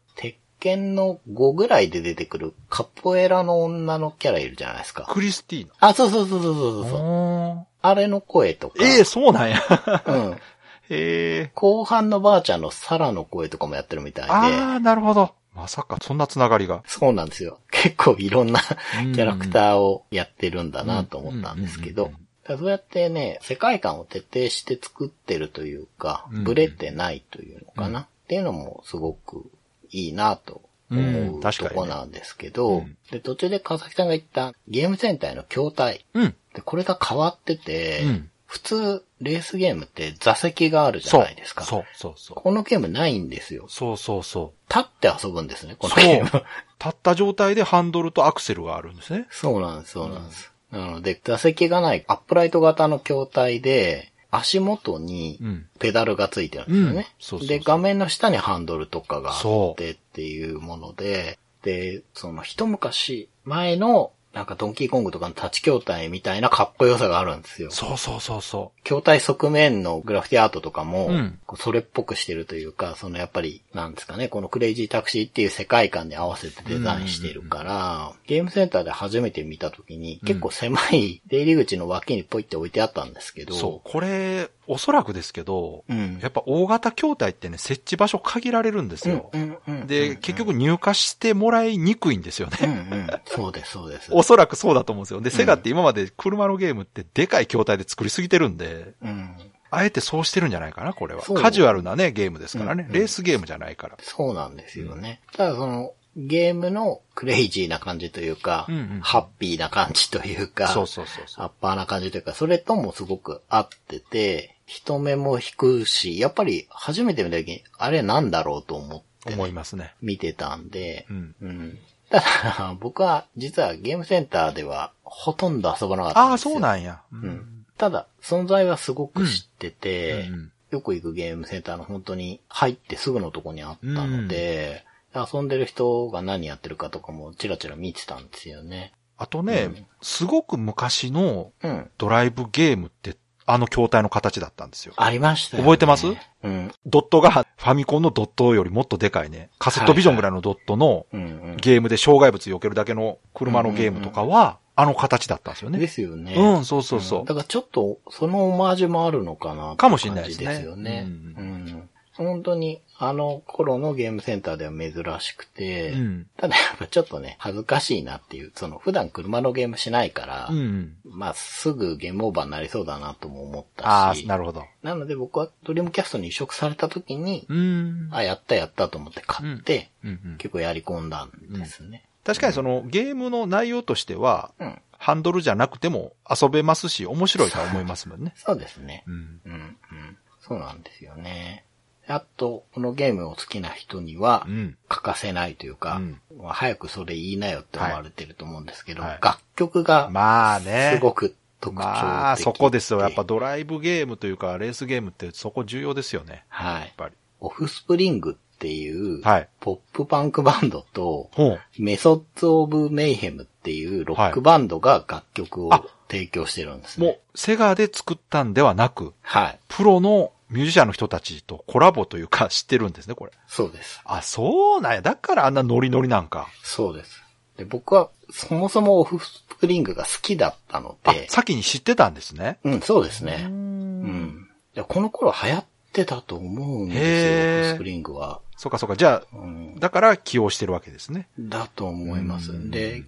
鉄拳の5ぐらいで出てくるカポエラの女のキャラいるじゃないですか。クリスティーナ。あ、そうそうそうそうそうそう。おあれの声とか。ええそうなんや。うん。へえ。後半のばあちゃんのサラの声とかもやってるみたいで。ああ、なるほど。まさか、そんなつながりが。そうなんですよ。結構いろんなキうんャラクターをやってるんだなと思ったんですけどそうやってね、世界観を徹底して作ってるというかうんうん、ブレてないというのかな、っていうのもすごくいいなと思うとこなんですけど、うんで、途中で川崎さんが言ったゲームセンターへの筐体。うん。で、これが変わってて、うん普通、レースゲームって座席があるじゃないですか。そう、そう、そう。このゲームないんですよ。そうそうそう。立って遊ぶんですね、この。ゲーム。立った状態でハンドルとアクセルがあるんですね。そうなんです、そうなんです。なので、座席がないアップライト型の筐体で、足元にうん。ペダルがついてるんですよね。で、画面の下にハンドルとかがあそってっていうもので、で、その一昔前の、なんかドンキーコングとかの立ち筐体みたいなかっこよさがあるんですよ。そうそうそうそ筐体側面のグラフィティアートとかも、うんそれっぽくしてるというか、そのやっぱり、なんですかね、このクレイジータクシーっていう世界観に合わせてデザインしてるから、ゲームセンターで初めて見た時に、結構狭い出入り口の脇にポイって置いてあったんですけう。ど、そう。これ、おそらくですけど、うん。やっぱ大型筐体ってね、設置場所限られるんですよ。うんうんうんで、結局入荷してもらいにくいんですようんね。うん。そうです、そうです。おそらくそうだと思うんですよ。で、セガって今まで車のゲームってでかい筐体で作りすぎてるんで、うん。あえてそうしてるんじゃないかな、これは。カジュアルなね、ゲームですからね。うんうんレースゲームじゃないから。そうなんですよね。ただその、ゲームのクレイジーな感じというか、うんうんハッピーな感じというか、そうそうそうそう。アッパーな感じというか、それともすごく合ってて、人目も引くし、やっぱり初めて見た時に、あれなんだろうと思って思いますね。見てたんでう、ん。うん。ただ、僕は実はゲームセンターではほとんど遊ばなかったああ、んですよ。そうなんや。ううん。ただ、存在はすごく知ってて、うんうんよく行くゲームセンターの本当に入ってすぐのとこにあったので、遊んでる人が何やってるかとかもチラチラ見てたんですよね。あとね、うんすごく昔のうん。ドライブゲームって、あの筐体の形だったんですよ。ありましたよね。覚えてます？うん。ドットがファミコンのドットよりもっとでかいね。カセットビジョンぐらいのドットの。ゲームで障害物避けるだけの車のゲームとかは、あの形だったんですよね。ですよね。うん、そうそうそう。んだからちょっと、そのオマージュもあるのかなかもしれないですねですよね。ううん。本当に、あの頃のゲームセンターでは珍しくて、うん。ただやっぱちょっとね、恥ずかしいなっていう、その普段車のゲームしないから、うん。まあすぐゲームオーバーになりそうだなとも思ったああ、し、なるほど。なので僕はドリームキャストに移植された時に、うん。あ、やったやったと思って買って、結構やり込んだんですね。確かにそのゲームの内容としては、うん。ハンドルじゃなくても遊べますし、面白いとは思いますもんね。そうですね。うん。うん、うん。そうなんですよね。あと、このゲームを好きな人にはう、ん。欠かせないというか、うんまあ早くそれ言いなよって思われてると思うんですけど、はい楽曲がまあね。すごく特徴的で。まあ、そこですよ。やっぱドライブゲームというか、レースゲームってそこ重要ですよね。やっはい。ぱり。オフスプリングっていう、はい。ポップパンクバンドと。メソッド・オブ・メイヘムっていうロックバンドが楽曲をあ提供してるんですね。もう、セガで作ったんではなく、はい。プロのミュージシャンの人たちとコラボというか知ってるんですね、これ。そうです。あ、そうなんや。だからあんなノリノリなんか。そうです。で、僕はそもそもオフスプリングが好きだったのあで、、先に知ってたんですね。うん、そうですね。ううんん。いやこの頃流行ってたと思うんですよ、オフスプリングは。そうかそうか。じゃあ、うん。だから起用してるわけですね。だと思います。うんで、合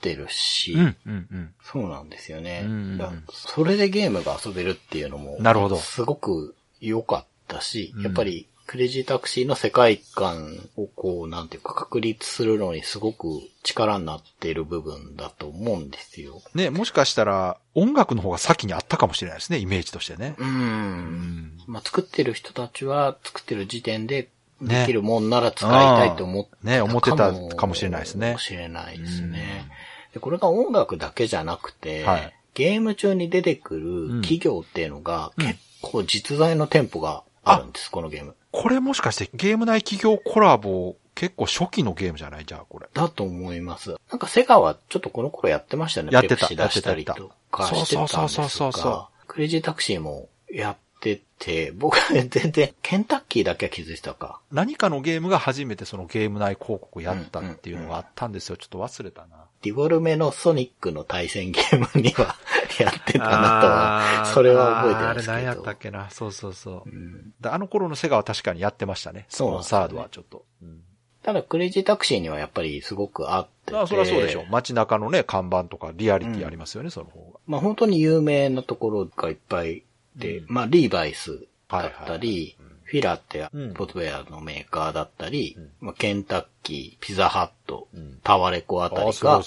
ってるし、うん、うん、うん。そうなんですよね。うんだそれでゲームが遊べるっていうのも、なるほどすごく良かったし、うんやっぱりクレイジータクシーの世界観をこう、なんていうか確立するのにすごく力になっている部分だと思うんですよ。ね、もしかしたら音楽の方が先にあったかもしれないですね、イメージとしてね。う。うんん。まあ、作ってる人たちは作ってる時点でねできるもんなら使いたいと思ってね思ってたかもしれないですねかもしれないですね。でこれが音楽だけじゃなくて、はいゲーム中に出てくる企業っていうのが結構実在の店舗があるんです、このゲーム。これもしかしてゲーム内企業コラボ結構初期のゲームじゃない？じゃあ、これ。だと思います。なんかセガはちょっとこの頃やってましたよね。やってた出したりとかしてたんですがそうそうそうそうそクレイジータクシーもやってて、僕は全然、ケンタッキーだけは気づいてたか。何かのゲームが初めてそのゲーム内広告やったっていうのがあったんですよ。ちょっと忘れたな。ディボルメのソニックの対戦ゲームには やってたなとは、それは覚えてますけど。あれ何やったっけな。そうそうそうう。んであの頃のセガは確かにやってましたね。そうねのサードはちょっと。うんただ、クレイジータクシーにはやっぱりすごく合ってて。あそりゃそうでしょう。街中のね、看板とかリアリティありますよね、その方が。まあ本当に有名なところがいっぱいで、うんまあリーバイスだったり、はいはいフィラってうん。スポーツウェアのメーカーだったり、うん。まあケンタッキー、ピザハット、うん。タワレコあたりが。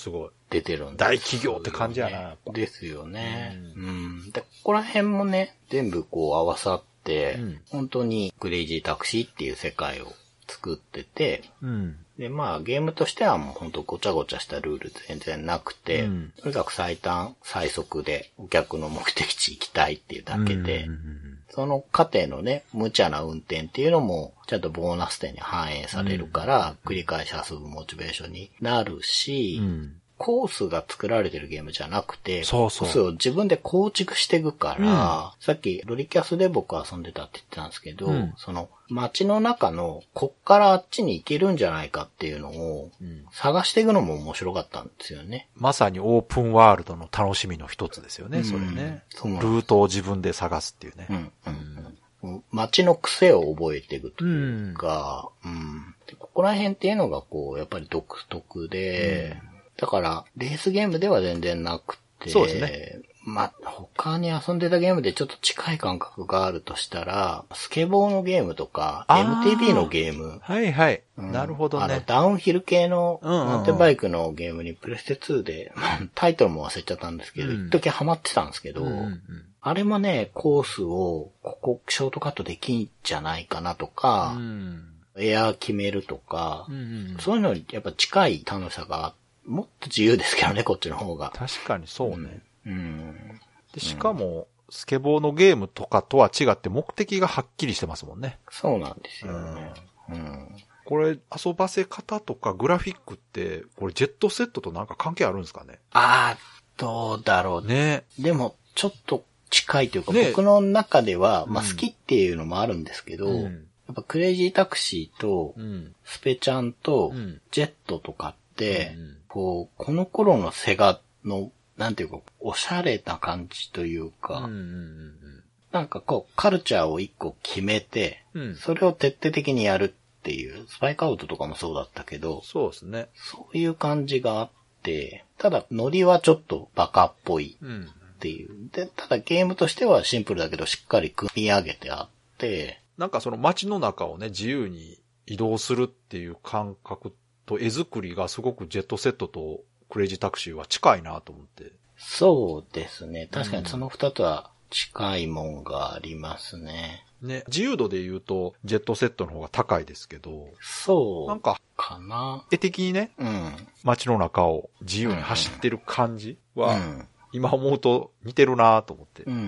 出てるんです大企業って感じやなですよね。うん。で、ここら辺もね、全部こう合わさって、うん。本当にクレイジータクシーっていう世界を作ってて、うん。で、まあゲームとしてはもう本当ごちゃごちゃしたルール全然なくて、うん。とにかく最短、最速でお客の目的地行きたいっていうだけで、うんうんその過程のね、無茶な運転っていうのも、ちゃんとボーナス点に反映されるから、繰り返し遊ぶモチベーションになるし、うんうんコースが作られてるゲームじゃなくて、そうそうコースを自分で構築していくから、さっきロリキャスで僕遊んでたって言ってたんですけど、うんその街の中のこっからあっちに行けるんじゃないかっていうのをうん探していくのも面白かったんですよね。まさにオープンワールドの楽しみの一つですよね、それね。ルートを自分で探すっていうね。うん、うん、うん。街の癖を覚えていくというか、うん。でここら辺っていうのがこう、やっぱり独特で、だから、レースゲームでは全然なくて、そうですね。まあ、他に遊んでたゲームでちょっと近い感覚があるとしたら、スケボーのゲームとか、MTB のゲーム、はいはい。うん。なるほどあの、ね。ダウンヒル系のマウンテンバイクのゲームにプレステ2で、タイトルも忘れちゃったんですけど、うん。一時ハマってたんですけど、うんうんあれもね、コースを、ここショートカットできんじゃないかなとかう、ん。エアー決めるとか、うんうんそういうのにやっぱ近い楽しさが、もっと自由ですけどね、こっちの方が。確かにそうね。うん。で、しかも、スケボーのゲームとかとは違って目的がはっきりしてますもんね。そうなんですよね。うん。これ、遊ばせ方とかグラフィックって、これジェットセットとなんか関係あるんですかね？あー、どうだろう。ねでも、ちょっと近いというか、ね僕の中では、まあうん好きっていうのもあるんですけど、うんやっぱクレイジータクシーとう、ん。スペちゃんとうん、ジェットとかって、うんこう、この頃のセガの、なんていうか、おしゃれな感じというか、うんうんなんかこう、カルチャーを一個決めて、うんうん。それを徹底的にやるっていう、スパイクアウトとかもそうだったけど、そうですね。そういう感じがあって、ただ、ノリはちょっとバカっぽいうん。っていう。で、ただゲームとしてはシンプルだけど、しっかり組み上げてあって、なんかその街の中をね、自由に移動するっていう感覚と絵作りがすごくジェットセットとクレイジータクシーは近いなと思って。そうですね。確かにその二つは近いもんがありますね。ね、自由度で言うと、ジェットセットの方が高いですけど、そうなんか、かな。絵的にね、うん。街の中を自由に走ってる感じは、うん。今思うと似てるなと思って。うんうんうん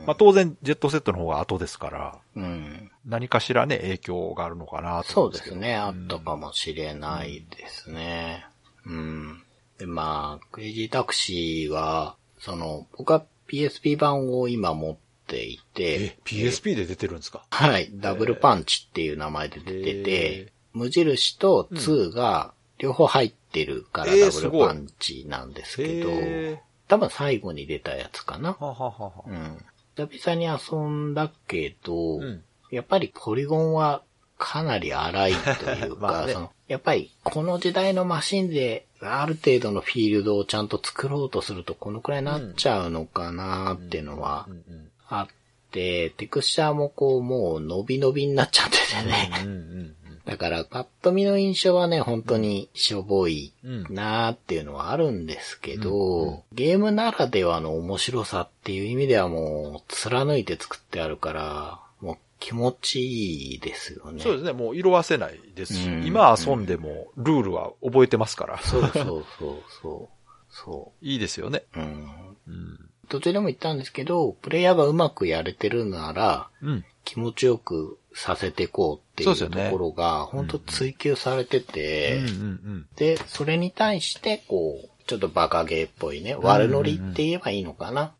うん。まあ当然、ジェットセットの方が後ですから、うん。何かしらね、影響があるのかなとそ思うんですね。あったかもしれないですね。うん。で、まあ、クレイジータクシーは、その、僕は PSP 版を今持っていてえ、、PSP で出てるんですか？はい、ダブルパンチっていう名前で出てて、無印と2が両方入ってるからえーダブルパンチなんですけど、へ多分最後に出たやつかな。ーはははは。うん。久々に遊んだけど、うん。やっぱりポリゴンはかなり荒いというか、まあね。そのやっぱりこの時代のマシンである程度のフィールドをちゃんと作ろうとするとこのくらいになっちゃうのかなっていうのはうんうんあって、テクスチャーもこうもう伸び伸びになっちゃっててね。うんうんだからパッと見の印象はね、本当にしょぼいなーっていうのはあるんですけど、うんうんゲームならではの面白さっていう意味ではもう貫いて作ってあるから、もう気持ちいいですよね。そうですね、もう色褪せないですし、うん今遊んでもルールは覚えてますから、そうそうそうそう。そ いいですよね。う。うん。うん。途中でも言ったんですけど、プレイヤーがうまくやれてるなら、うん。気持ちよくさせていこうっていうところが、本当追求されてて、で、それに対して、こう、ちょっとバカゲーっぽいね、悪ノリって言えばいいのかな。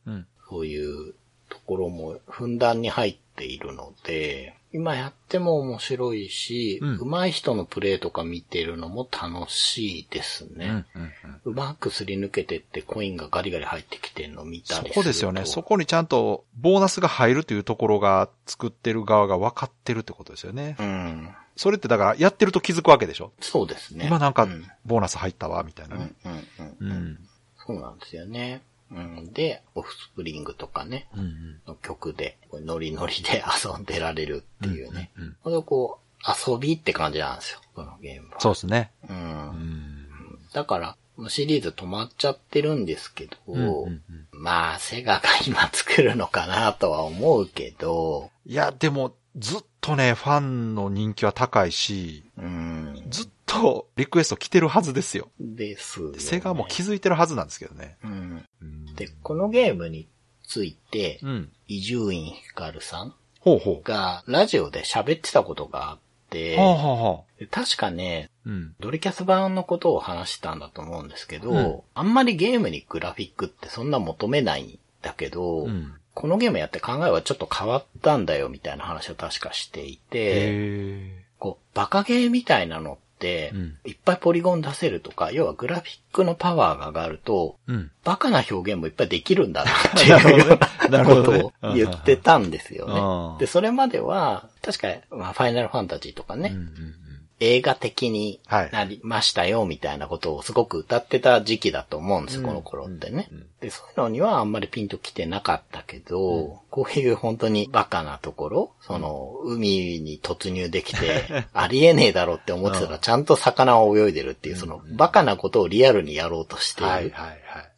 そういうところもふんだんに入っているので、今やっても面白いし、うん上手い人のプレイとか見てるのも楽しいですうんね。うんうんうまくすり抜けてってコインがガリガリ入ってきてるの見たそりすると。こですよね。そこにちゃんとボーナスが入るというところが作ってる側が分かってるってことですよね。うん。それってだからやってると気づくわけでしょ？そうですね。今なんかうんボーナス入ったわ、みたいなね。うんうんうんううん。ん。そうなんですよね。うん。で、オフスプリングとかね、うんうん。の曲で、こうノリノリで 遊んでられるっていうね。うんうんほんとこう、遊びって感じなんですよ、このゲームは。そうですね。う。うんん。だから、シリーズ止まっちゃってるんですけど、うんうんうんまあ、セガが今作るのかなとは思うけど、いや、でも、ずっとね、ファンの人気は高いし、うん。ずっとリクエスト来てるはずですよ。ですよね、セガも気づいてるはずなんですけどね。うん。うんで、このゲームについて、うん。伊集院光さんほうほう。がラジオで喋ってたことがあって、はあ、はあはあ、で確かね、うん。ドリキャス版のことを話したんだと思うんですけど、うんあんまりゲームにグラフィックってそんな求めないんだけど、うん。このゲームやって考えはちょっと変わったんだよみたいな話を確かしていて、へこう、バカゲーみたいなのいっぱいポリゴン出せるとか、要はグラフィックのパワーが上がると、え。うん。バカな表現もいっぱいできるんだなっていうよ うなことを言ってたんですようんね。で、それまでは、確か、まあ、ファイナルファンタジーとかね、うんうんうん。映画的にはいなりましたよ、みたいなことをすごく歌ってた時期だと思うんです、うんこの頃ってね。で、そういうのにはあんまりピンときてなかったけど、こういう本当にバカなところ、その、海に突入できて、ありえねえだろって思ってたら、ちゃんと魚を泳いでるっていう、その、バカなことをリアルにやろうとしている。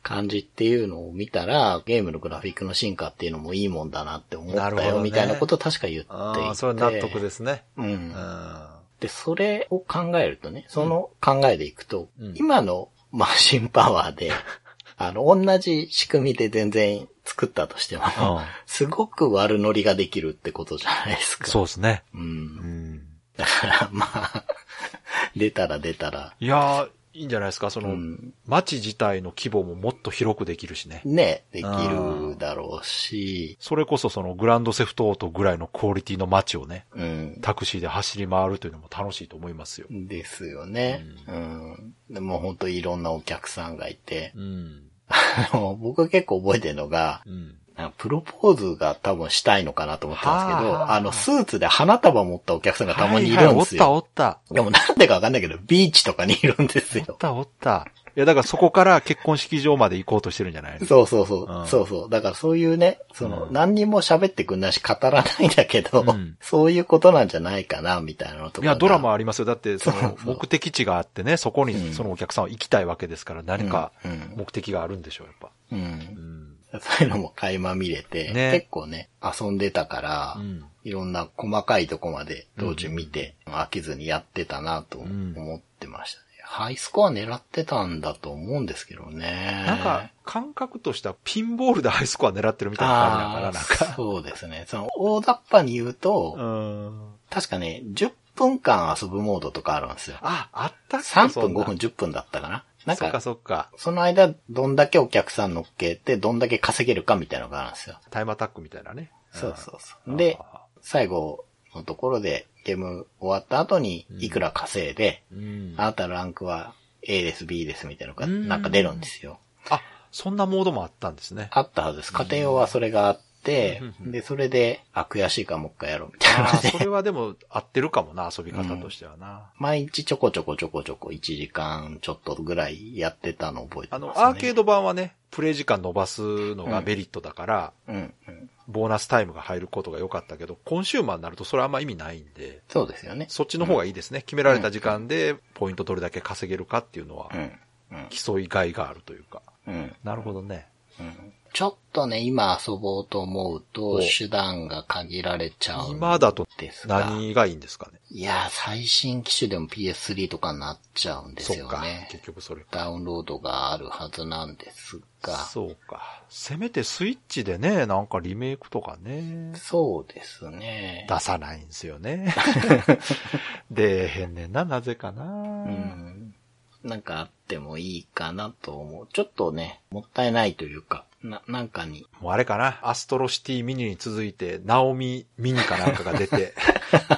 感じっていうのを見たら、ゲームのグラフィックの進化っていうのもいいもんだなって思ったよ、みたいなことを確か言っていて。それは納得ですね。うんう。ん。で、それを考えるとね、その考えでいくと、うん今のマシンパワーで、あの、同じ仕組みで全然作ったとしても、うんすごく悪乗りができるってことじゃないですか。そうですね。う。うんん。だから、まあ、出たら出たら、いやー、いいんじゃないですか？その、うん街自体の規模ももっと広くできるしね。ね、できるだろうし、それこそそのグランドセフトオートぐらいのクオリティの街をね、うん。タクシーで走り回るというのも楽しいと思いますよ。ですよね。うん。でも本当いろんなお客さんがいて、うん。あの、僕結構覚えてるのが、うん。プロポーズが多分したいのかなと思ったんですけど、はああの、スーツで花束持ったお客さんがたまにいるんですよ。はいはいおったおった。でもなんでかわかんないけど、ビーチとかにいるんですよ。おったおった。いや、だからそこから結婚式場まで行こうとしてるんじゃないの？そうそうそう。うんそうそう。だからそういうね、その、うん何にも喋ってくんないし語らないんだけど、うんそういうことなんじゃないかな、みたいなのとかが。いや、ドラマありますよ。だって、その目的地があってね、そこうんにそのお客さんは行きたいわけですから、何か目的があるんでしょう、やっぱ。うん。うん。そういうのも垣間見れて、ね結構ね、遊んでたから、うんいろんな細かいとこまで当時見て、飽きずにやってたなと思ってましたね。ハイスコア狙ってたんだと思うんですけどね。なんか、感覚としてはピンボールでハイスコア狙ってるみたいな感じなのかな、あなんーか。そうですね。その、大雑把に言うと、うん。確かね、10分間遊ぶモードとかあるんですよ。あ、あったっけ3分、そんな5分、10分だったかな。なんそっかか、そっか。その間、どんだけお客さん乗っけて、どんだけ稼げるかみたいなのがあるんですよ。タイムアタックみたいなね。そうそうそう。んで、あ最後のところで、ゲーム終わった後に、いくら稼いで、ーうん。あなたのランクは A です、B ですみたいなのが、うんなんか出るんですよ。あ、そんなモードもあったんですね。あったはずです。家庭用はそれがあっで、それで、あ、悔しいからもう一回やろうみたいなあのーそで、れはでも合ってるかもな、遊び方としてはな。毎日ちょこちょこちょこちょこ1時間ちょっとぐらいやってたのを覚えてあます、ね。の、アーケード版はね、プレイ時間伸ばすのがメリットだから、うん、うん。ボーナスタイムが入ることが良かったけど、コンシューマーになるとそれあんま意味ないんで、そうですよね。そっちの方がいいですね。決められた時間でポイントどれだけ稼げるかっていうのはう、ん、うん、競いがいがあるというか。うん。なるほどね。うんちょっとね、今遊ぼうと思うとお、手段が限られちゃうん今だと。何がいいんですかね。いや、最新機種でも PS3 とかになっちゃうんですよね。。結局それか。ダウンロードがあるはずなんですが。そうか。せめてスイッチでね、なんかリメイクとかね、そうですね。出さないんですよね。で、へんねんな、なぜかな。うん。なんかあってもいいかなと思う。ちょっとね、もったいないというか、な、なんかに。もうあれかな、アストロシティミニに続いて、ナオミミニかなんかが出て、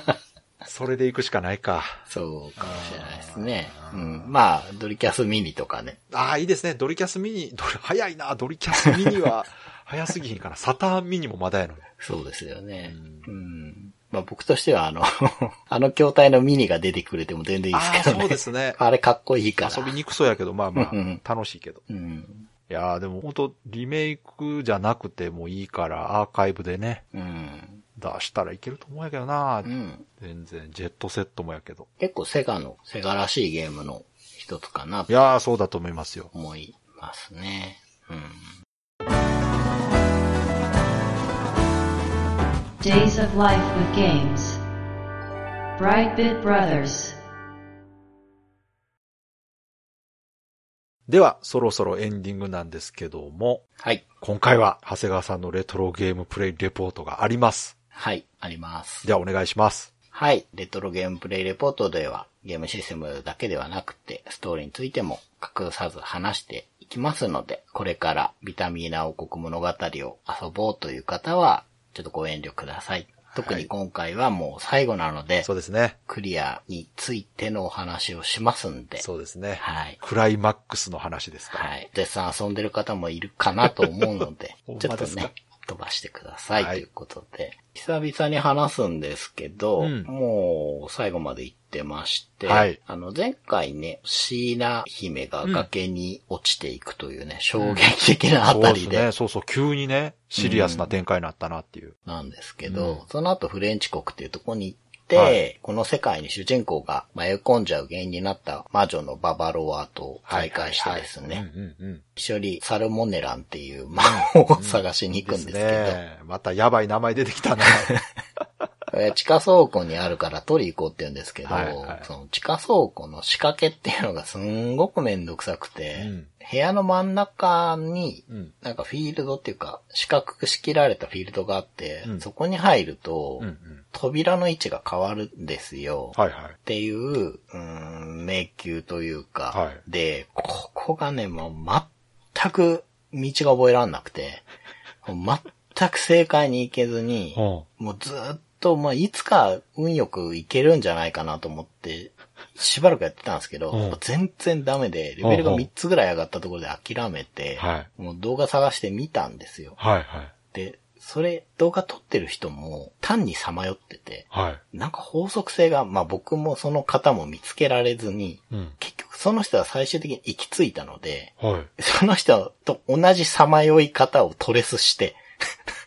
それで行くしかないか。そうかもしれないですね。うん。まあ、ドリキャスミニとかね。ああ、いいですね。ドリキャスミニ、ドリ早いな、ドリキャスミニは、早すぎひんかな。サターンミニもまだやのに。そうですよね。ううん。まあ僕としてはあの、あの筐体のミニが出てくれても全然いいですけどね。そうですね。あれかっこいいから。遊びにくそうやけど、まあまあうん、楽しいけど。うん。いやーでも本当リメイクじゃなくてもいいから、アーカイブでね、うん。出したらいけると思うんやけどな、うん。全然、ジェットセットもやけど。結構セガの、セガらしいゲームの一つかないとやー、そうだと思いますよ。思いますね。うん。Days of Life with Games. Brightbit Brothers. では、そろそろエンディングなんですけども、はい。今回は長谷川さんのレトロゲームプレイレポートがあります。はい、あります。ではお願いします。はい。レトロゲームプレイレポートでは、ゲームシステムだけではなくて、ストーリーについても隠さず話していきますので、これからビタミーナ王国物語を遊ぼうという方は、ちょっとご遠慮ください。特に今回はもう最後なので、そうですね。クリアについてのお話をしますんで、そうですね。はい。クライマックスの話ですから。はい。絶賛遊んでる方もいるかなと思うので ちょっとね、飛ばしてくださいはい。ということで、久々に話すんですけど、うん。もう最後まで行ってまして、はい。あの前回ね、シーナ姫が崖に落ちていくというね、衝撃的なあそうたりで。ですね。そうそう、急にね、シリアスな展開になったなっていう。なんですけど、うん。その後フレンチ国っていうところに行って、はい。この世界に主人公が迷い込んじゃう原因になった魔女のババロアと再会してですね。一緒にサルモネランっていう魔法を探しに行くんですけど、ね。またやばい名前出てきたな。えー地下倉庫にあるから取り行こうって言うんですけど、はいはい。その地下倉庫の仕掛けっていうのがすんごくめんどくさくて、うん部屋の真ん中にうん。なんかフィールドっていうか四角く仕切られたフィールドがあって、うんそこに入ると、うんうん。扉の位置が変わるんですよ。はいはい。っていう、うーん、迷宮というか、はいで、ここがね、もう全く道が覚えらんなくて、全く正解に行けずに、うん。もうずっと、まあ、いつか運よく行けるんじゃないかなと思って、しばらくやってたんですけど、うん全然ダメで、レベルが3つぐらい上がったところで諦めて、はい。もう動画探してみたんですよ。はいはい。で、それ、動画撮ってる人も単にさまよってて、はい。なんか法則性が、まあ僕もその方も見つけられずに、うん。結局その人は最終的に行き着いたので、はい。その人と同じさまよい方をトレスして、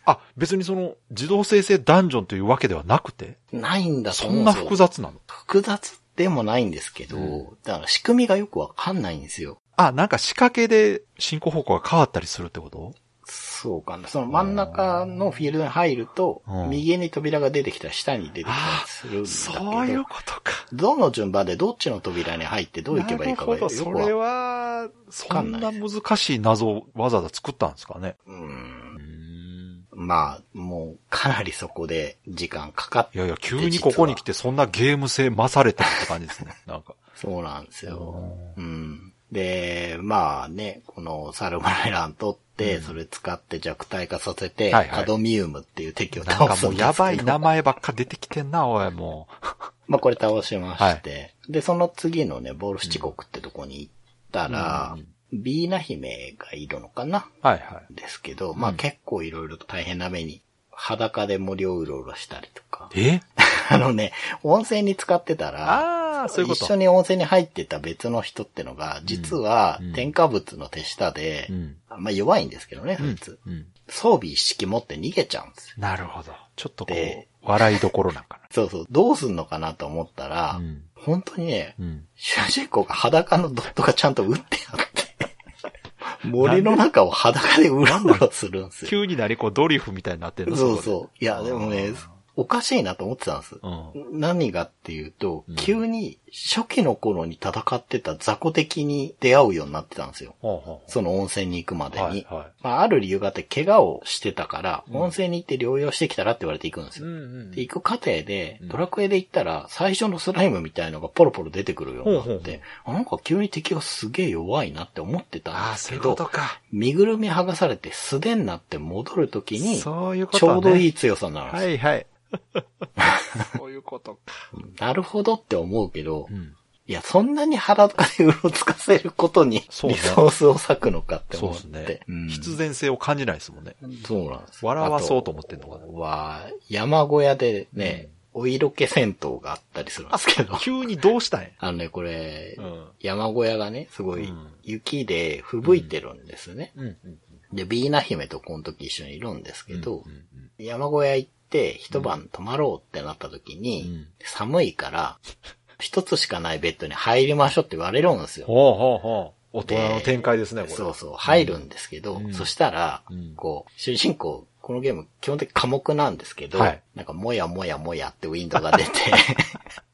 あ、別にその、自動生成ダンジョンというわけではなくて、ないんだとそんな思うんですよ。複雑なの？複雑でもないんですけど、うんだから仕組みがよくわかんないんですよ。あ、なんか仕掛けで進行方向が変わったりするってこと？そうかな。その真ん中のフィールドに入ると、うん右に扉が出てきたら下に出てきたりするんだけそういうど、ことか。どの順番でどっちの扉に入ってどう行けばいいかがよく。それわは、そんな難しい謎をわざわざ作ったんですかね？う。うんん。まあ、もうかなりそこで時間かかっいやいや、急にここに来てそんなゲーム性増されたって感じですね。なんか。そうなんですよ。うん。で、まあね、このサルモネラン取って、それ使って弱体化させて、はいはいカドミウムっていう敵をなん倒すんですけど。かもうやばい名前ばっか出てきてんな、おい、も まあこれ倒しまして、で、その次のね、ボルシチ国ってとこに行ったら、ビーナ姫がいるのかな？う。はいはい。ですけど、まあ結構いろいろと大変な目に、裸で森をうろうろしたりとか。え？あのね、温泉に使ってたら、ああ、そういうこと。一緒に温泉に入ってた別の人ってのが、実はうん添加物の手下で、うん。まあ弱いんですけどね、そうんいつ。うん。装備一式持って逃げちゃうんですよ。なるほど。ちょっとこでう、笑いどころなんか そうそう、どうすんのかなと思ったら、な。うん。本当にね、うん。主人公が裸のドットがちゃんと打ってあって、森の中を裸でうろうろするんですよ。急になりこうドリフみたいになってるの？そうそう。いや、でもね、おかしいなと思ってたんです。うん。何がっていうとうん、急に初期の頃に戦ってた雑魚敵に出会うようになってたんですよ。ほうほうその温泉に行くまでに。はいはいまあ、ある理由があって怪我をしてたから、うん温泉に行って療養してきたらって言われて行くんですよ。うんうんで、行く過程でうん、ドラクエで行ったら、最初のスライムみたいのがポロポロ出てくるようになほうほうって、あなんか急に敵がすげえ弱いなって思ってたんですけどそういう。身ぐるみ剥がされて素手になって戻るときに、ちそういうことね。い。ょうどいい強さになるんですよはいはい。そういうことか。なるほどって思うけど、うん。いや、そんなに裸でうろつかせることにリソースを割くのかってそう思って。ですねうん。必然性を感じないですもんね。そうなんです。笑わそうと思ってんのかなは、山小屋でね、お色気戦闘があったりするんですけど。急にどうしたんや？あのね、これ、うん。山小屋がね、すごいうん雪で吹雪いてるんですね。うん。うん。で、ビーナ姫とこの時一緒にいるんですけど、うん山小屋行って一晩泊まろうってなった時に、うん寒いから、一つしかないベッドに入りましょうって言われるんですよ。ほうほうほう。大人の展開ですね、これ。そうそう、入るんですけど、うんそしたら、うんこう、主人公、このゲーム基本的に寡黙なんですけど、はいなんかもやもやもやってウィンドウが出て、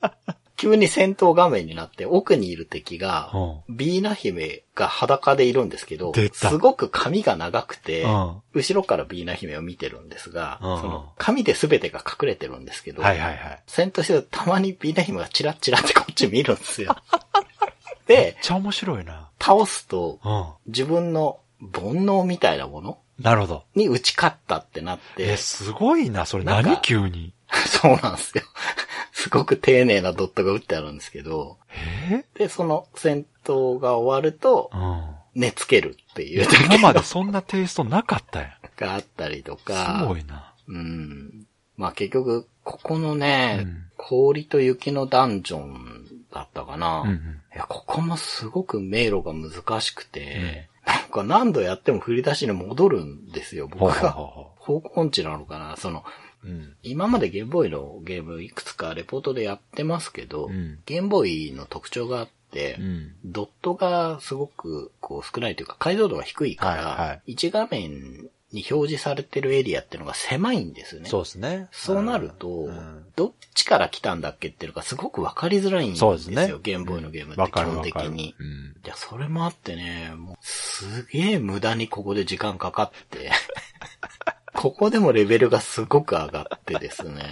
急に戦闘画面になって奥にいる敵が、うビーナ姫が裸でいるんですけどすごく髪が長くて、うん後ろからビーナ姫を見てるんですが、その髪で全てが隠れてるんですけど、はいはいはい。戦闘してるとたまにビーナ姫がチラッチラってこっち見るんですよ。めっで、ちゃ面白いな。倒すと、うん。自分の煩悩みたいなものなるほど。に打ち勝ったってなってえ、、すごいな。それ何急に？そうなんですよ。すごく丁寧なドットが打ってあるんですけど、え？で、その戦闘が終わると、うん。寝つけるっていう今までそんなテイストなかったやん。があったりとすか、ごいな。うん。まあ結局、ここのね、うん氷と雪のダンジョンだったかな。うんうん。いや、ここもすごく迷路が難しくて、なんか何度やっても振り出しに戻るんですよ、僕が。ほ方向音痴なのかなその、う。うん。今までゲームボーイのゲームいくつかレポートでやってますけど、うんゲームボーイの特徴があって、うん。ドットがすごくこう少ないというか解像度が低いから、はいはい一画面に表示されてるエリアっていうのが狭いんですよね。そうですね。そうなると、うんどっちから来たんだっけっていうのがすごくわかりづらいんですよ。そうですねゲームボーイのゲームって基本的。に。うん。いや、それもあってね、もう、すげえ無駄にここで時間かかって、ここでもレベルがすごく上がってですね。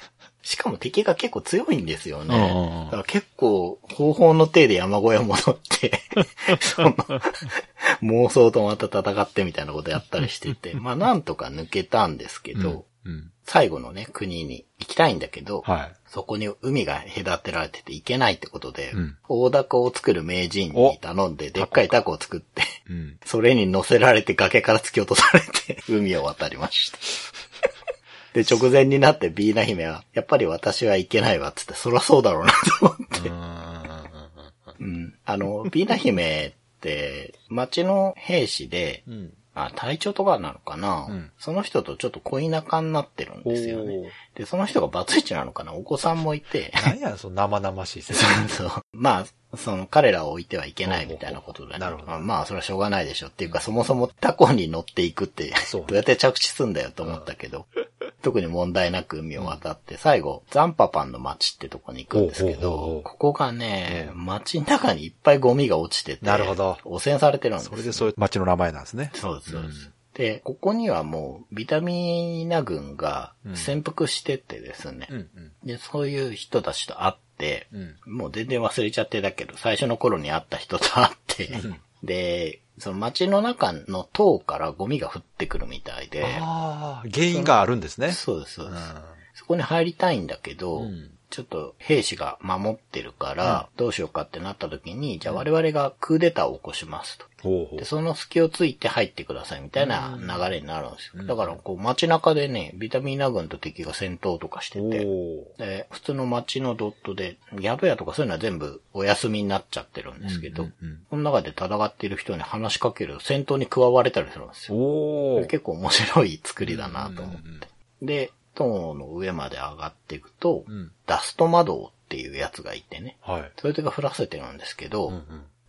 しかも敵が結構強いんですよね。うんうんうんだから結構、方法の手で山小屋戻って、その、妄想とまた戦ってみたいなことやったりしてて、まあなんとか抜けたんですけど、うん。最後のね、国に行きたいんだけど、はい。そこに海が隔てられてて行けないってことで、うん大凧を作る名人に頼んで、でっかいタコを作って、うん。それに乗せられて崖から突き落とされて、海を渡りました。で、直前になってビーナ姫は、やっぱり私は行けないわっつって、そりゃそうだろうなと思って。うん。あの、ビーナ姫って、町の兵士で、うん。あ、隊長とかなのかな、うん。その人とちょっと恋仲になってるんですよね。で、その人がバツイチなのかな？お子さんもいて。何や、その生々しい説 そうそう。まあ、その彼らを置いてはいけないみたいなことで、なるほど。まあまあ、それはしょうがないでしょっていうか、そもそもタコに乗っていくって、どうやって着地すんだよと思ったけど、特に問題なく海を渡って、最後、ザンパパンの街ってとこに行くんですけどここがね、街の中にいっぱいゴミが落ちてて、なるほど。汚染されてるんですよ。それでそういう街の名前なんですね。そうです、そうです。で、ここにはもう、ビタミナ軍が潜伏しててですね、うんうん。で、そういう人たちと会って、うん。もう全然忘れちゃってだけど、最初の頃に会った人と会って、で、その街の中の塔からゴミが降ってくるみたいで、ああ、原因があるんですね。そうです、そううんです。そこに入りたいんだけど、うんちょっと兵士が守ってるから、どうしようかってなった時に、じゃあ我々がクーデターを起こしますと。で、その隙をついて入ってくださいみたいな流れになるんですよ。だから、こう街中でね、ビタミンナ軍と敵が戦闘とかしてて、おで、普通の街のドットで、宿屋とかそういうのは全部お休みになっちゃってるんですけど、この中で戦っている人に話しかける戦闘に加われたりするんですよ。結構面白い作りだなと思って。で、塔の上まで上がっていくと、うんダスト魔導っていうやつがいてね、はい。それが降らせてるんですけど、うんうん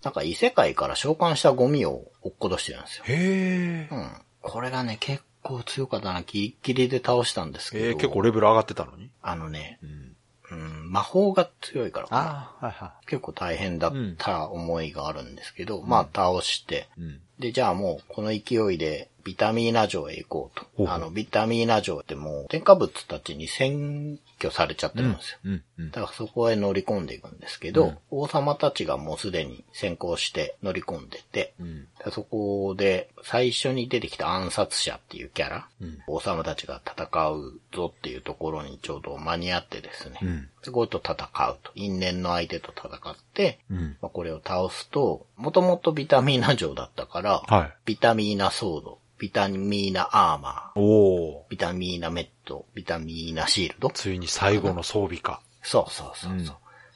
なんか異世界から召喚したゴミを落っことしてるんですよ。へえ。うん。これがね、結構強かったな。ギリギリで倒したんですけど。えー、結構レベル上がってたのに？あのね、うん。うん、魔法が強いからかな。ああ、はいは結構大変だった思いがあるんですけど、まあ倒して、い。うん。で、じゃあもうこの勢いでビタミーナ城へ行こうと。あの、ビタミーナ城ってもう添加物たちに占拠されちゃってるんですよ。うん。うん。だからそこへ乗り込んでいくんですけど、王様たちがもうすでに先行して乗り込んでて、そこで最初に出てきた暗殺者っていうキャラ、うん王様たちが戦うぞっていうところにちょうど間に合ってですね、うん。そこと戦うと。因縁の相手と戦って、うん。まあ、これを倒すと、もともとビタミーナ城だったから、はい。ビタミーナソード、ビタミーナアーマー、おー。ビタミーナメット、ビタミーナシールド。ついに最後の装備か。そうそうそうそう。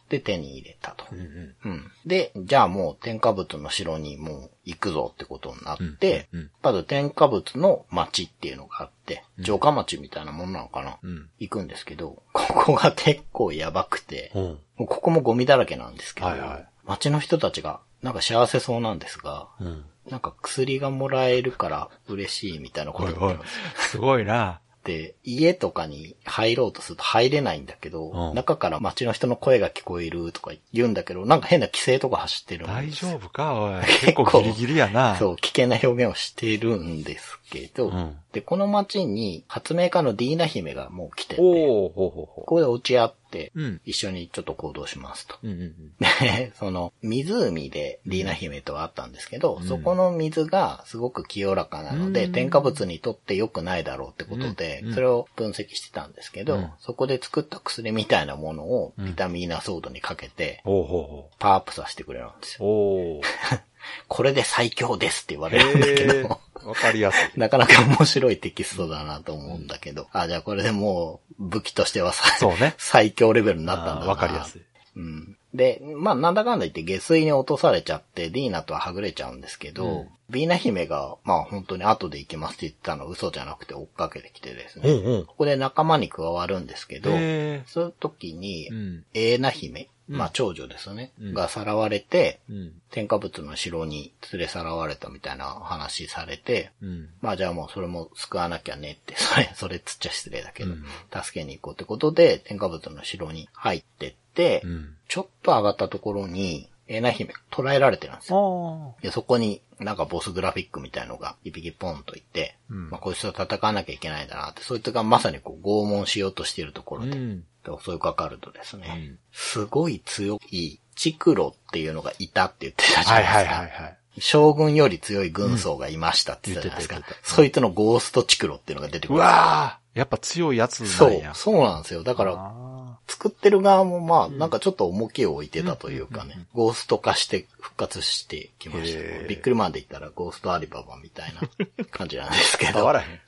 で手に入れたと。うんうん。うん。で、じゃあもう添加物の城にもう行くぞってことになって、うんうんまず添加物の町っていうのがあって、城下町みたいなものなのかな、うん。行くんですけど、ここが結構やばくて、うん。もうここもゴミだらけなんですけど、はいはい町の人たちがなんか幸せそうなんですが、うん。なんか薬がもらえるから嬉しいみたいなことおいおいを言ってます。、すごいな。で、家とかに入ろうとすると入れないんだけど、うん。中から街の人の声が聞こえるとか言うんだけど、なんか変な規制とか走ってるん大です。よ丈夫か？おい。結結構構ギリギリやな。そう、危険な表現をしてるんですけど、うん。で、この街に発明家のディーナ姫がもう来てて、おー、ほうほうほここで落ち合って、うん一緒にちょっと行動しますと。う。うんうんうん。で、その、湖でディーナ姫とはあったんですけど、そこの水がすごく清らかなので、うん添加物にとって良くないだろうってことで、うんそれを分析してたんですけど、うんそこで作った薬みたいなものをビタミンナソードにかけて、パワーアップさせてくれるんですう。よ。これで最強ですって言わへれるんだけーど、わかりやすい。なかなか面白いテキストだなと思うんだけど、あ、じゃあこれでもう武器としてはさそうね 最強レベルになったんだな。わかりやすい。うん。で、まあ、なんだかんだ言って下水に落とされちゃって、ディーナとははぐれちゃうんですけど、うんビーナ姫が、まあ本当に後で行きますって言ったのは嘘じゃなくて追っかけてきてですね、うんうん。ここで仲間に加わるんですけど、へそういう時に、うんエーナ姫、うんまあ長女ですよね、うんがさらわれて、ー。うん。添加物の城に連れさらわれたみたいな話されて、うん。まあじゃあもうそれも救わなきゃねって、それ、それつっちゃ失礼だけど、うん助けに行こうってことで、添加物の城に入ってって、うん。ちょっと上がったところに、エナ姫捕らえられてるんですよ。あで、そこになんかボスグラフィックみたいのが一匹ポンといて、うんまあこいつと戦わなきゃいけないんだなって、そいつがまさにこう拷問しようとしているところで、うん。で襲いかかるとですね、うんすごい強いチクロっていうのがいたって言ってたじゃはないいですか。はいはいはい。将軍より強い軍曹がいましたって言ってたじゃないですか。うんそいつのゴーストチクロっていうのが出てくうる。わーやっぱ強いやつそうなんや。、そうなんですよ。だから、あ作ってる側もまあ、なんかちょっと重きを置いてたというかね、ゴースト化して復活してきましたビックリマンで言ったらゴーストアリババみたいな 感じなんですけー変ど。わらへん。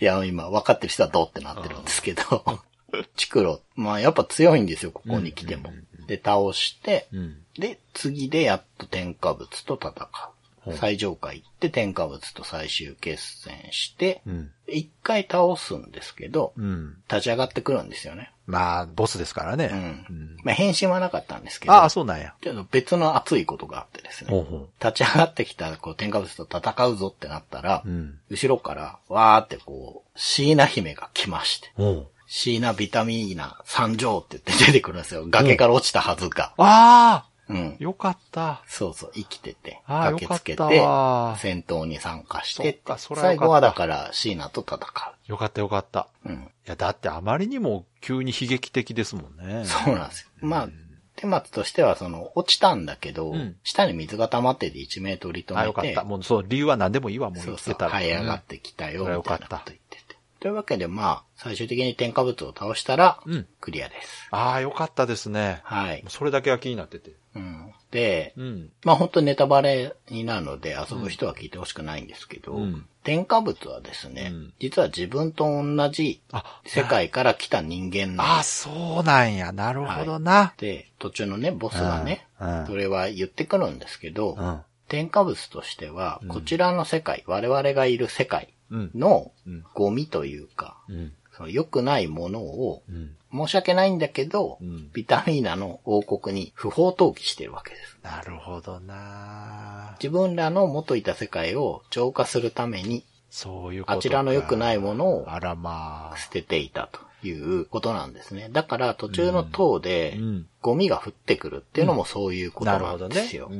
いや、今分かってる人はどうってなってるんですけど、チクロ、まあやっぱ強いんですよ、ここに来ても。で、倒して、うん。で、次でやっと添加物と戦う。最上階行って添加物と最終決戦してう、ん。一回倒すんですけど、うん。立ち上がってくるんですよね。まあ、ボスですからね。うん。まあ変身はなかったんですけど、ああ、そうなんや。ちょっと別の熱いことがあってですね。ほうほ立ち上がってきたこう添加物と戦うぞってなったら、う。うん。後ろからわーってこう、椎名姫が来まして、おう椎名ビタミーナ参上って言って出てくるんですよ。崖から落ちたはずが。あうんあ。よかった。そうそう、生きてて、あー駆けつけて戦闘に参加しそってかそれはよかった最後はだから椎名と戦よかったよかった。う。うん。いや、だってあまりにも急に悲劇的ですもんね。そうなんですよ。まあ、手末としてはその、落ちたんだけど、うん下に水が溜まってて1メートル止あ、めて、よかった。もう、そう、理由は何でもいいわ、もうそうそう、生きてたら。這い上がってきたよ、みたいなこと言ってて。というわけでまあ、最終的に添加物を倒したら、うんクリアです。ああ、よかったですね。はい。それだけは気になってて。うん。で、うん。まあ本当にネタバレになるので遊ぶ人は聞いてほしくないんですけど、うん添加物はですね、うん実は自分と同じあ、世界から来た人間なんああ、です。そうなんや。なるほどな。で、途中のね、ボスがね、それは言ってくるんですけど、うん。添加物としては、こちらの世界、我々がいる世界うん。のうんゴミというか、うん。その良くないものを、うん。申し訳ないんだけど、うんビタミーナの王国に不法投棄してるわけです。なるほどな。自分らの元いた世界を浄化するためにそういうことか。あちらの良くないものを。捨てていたということなんですね。だから途中の塔でうん。ゴミが降ってくるっていうのもそういうことなんです。よ。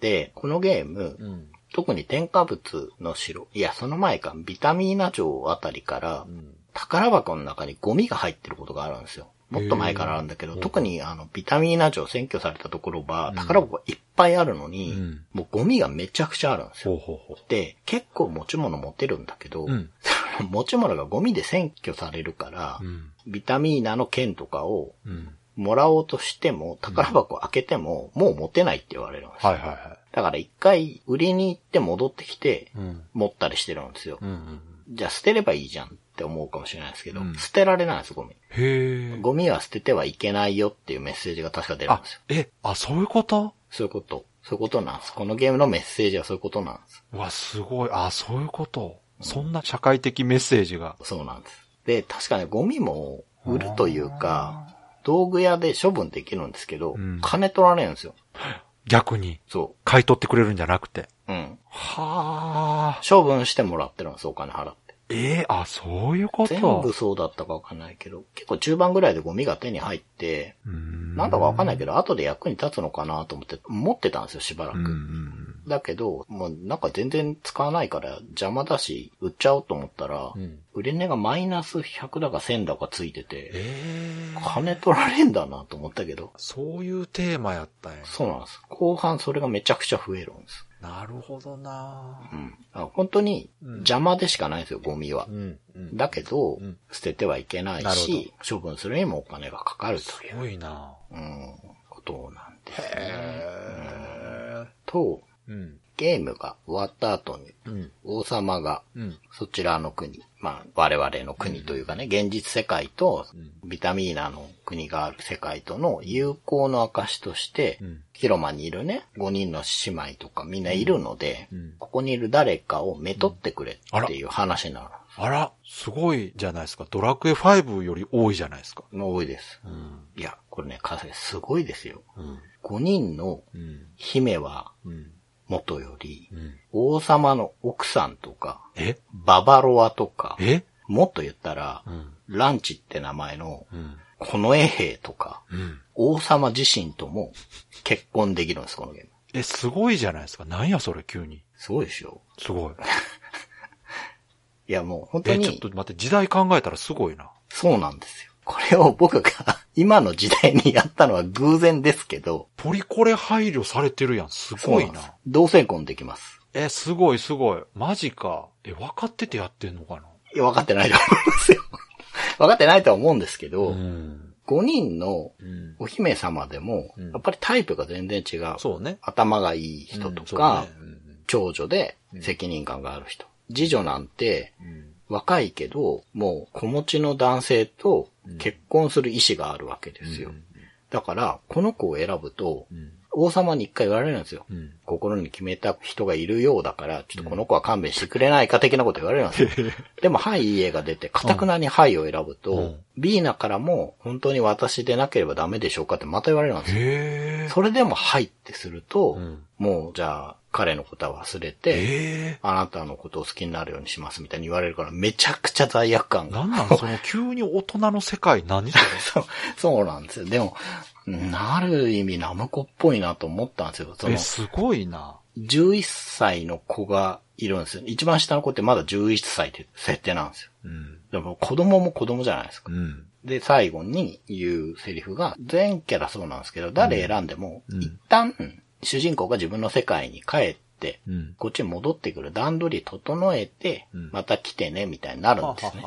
で、このゲーム、うん。特に添加物の城、いや、その前か、ビタミーナ城あたりから、ん宝箱の中にゴミが入ってることがあるんですよ。もっと前からあるんだけど、特にあの、ビタミーナ城占拠されたところは、宝箱がいっぱいあるのに、うんもうゴミがめちゃくちゃあるんですよ。ほうほうほで、結構持ち物持てるんだけど、うん 持ち物がゴミで占拠されるから、う。うん。ビタミーナの剣とかをうん。もらおうとしても、宝箱開けても、もう持てないって言われるんですよ。はいはいはだから一回売りに行って戻ってきて。持ったりしてるんですよ。うんうん。じゃあ捨てればいいじゃんっって思うかもしれないですけど、うん捨てられないんです、ゴミ。へえ。ゴミは捨ててはいけないよっていうメッセージが確か出るんあですよ。、え、あ、そういうこと？そういうこと。そういうことなんです。このゲームのメッセージはそういうことなんです。うわ、すごい。あ、そういうこと？そんな社会的メッセージが？そうなんです。で、確かね、ゴミも売るというか、道具屋で処分できるんですけど、うん金取られるんですよ。逆に？そ買い取ってくれるんじゃなくて？う。うん。はあ。処分してもらってるんです、お金払って。ええあ、そういうこと？全部そうだったかわかんないけど、結構中盤ぐらいでゴミが手に入って、ん。なんだかわかんないけど、後で役に立つのかなと思って、持ってたんですよ、しばらく。だけど、もうなんか全然使わないから邪魔だし、売っちゃおうと思ったら、うん売り値がマイナス100だか1000だかついてて、ええ金取られんだなと思ったけど、そういうテーマやったんや。そうなんです。後半それがめちゃくちゃ増えるんです。なるほどなうん。あ本当に邪魔でしかないんですよ、ゴミはう。ん。うん。だけど、ん捨ててはいけないし、処分するにもお金がかかるとすいう、ごいなうん、ことなんですね。へと、え。うん。ゲームが終わった後に、うん。王様がうん。そちらの国、まあ我々の国というかね、現実世界とビタミーナの国がある世界との友好の証として、うん広間にいるね、5人の姉妹とかみんないるので、うんここにいる誰かをめとってくれっていう話になるあら、すごいじゃないですか。ドラクエ5より多いじゃないですか。の多いです。うん。いや、これね、かすごいですよ。うん。5人のうん。姫はうん。元より、うん。王様の奥さんとか、え？ババロアとか、え？もっと言ったら、うん。ランチって名前のうん。近衛兵とか、うん。王様自身とも結婚できるんです、このゲーム。え、すごいじゃないですか。なんやそれ、急に。すごいでしょすごい。いや、もう本当え、ちょっにと、待って、時代考えたらすごいな。そうなんですよ。これを僕が今の時代にやったのは偶然ですけど、ポリコレ配慮されてるやん。すごいな。同性婚できます。え、すごいすごい。マジか。え、分かっててやってんのかな？いや、分かってないと思いますよ。分かってないとは思うんですけど、ん。5人のうん。お姫様でもうん、やっぱりタイプが全然違う。そうね。頭がいい人とうんか、そうね長女で責任感がある人。次女なんて、うんうん若いけど、もう子持ちの男性と結婚する意思があるわけですよ。だから、この子を選ぶと、うん王様に一回言われるんですよ。うん心に決めた人がいるようだから、ちょっとこの子は勘弁してくれないか的なこと言われるんですよ。でも、はい、いい絵が出て、かたくなにはいを選ぶと、うんビーナからも、本当に私でなければダメでしょうかってまた言われるんですよ。それでもはいってすると、うんもう、じゃあ、彼のことは忘れて、ええ。あなたのことを好きになるようにしますみたいに言われるから、めちゃくちゃ罪悪感が。なんなん？その急に大人の世界何そ う、そうなんですよ。でも、なる意味ナムコっぽいなと思ったんですよ。そのえ、、すごいな。11歳の子がいるんですよ。一番下の子ってまだ11歳って設定なんですよ。うん。でも子供も子供じゃないですか。うん。で、最後に言うセリフが、全キャラそうなんですけど、誰選んでも、うん一旦、主人公が自分の世界に帰って、うん。こっちに戻ってくる段取り整えて、うんまた来てね、みたいになるんですね。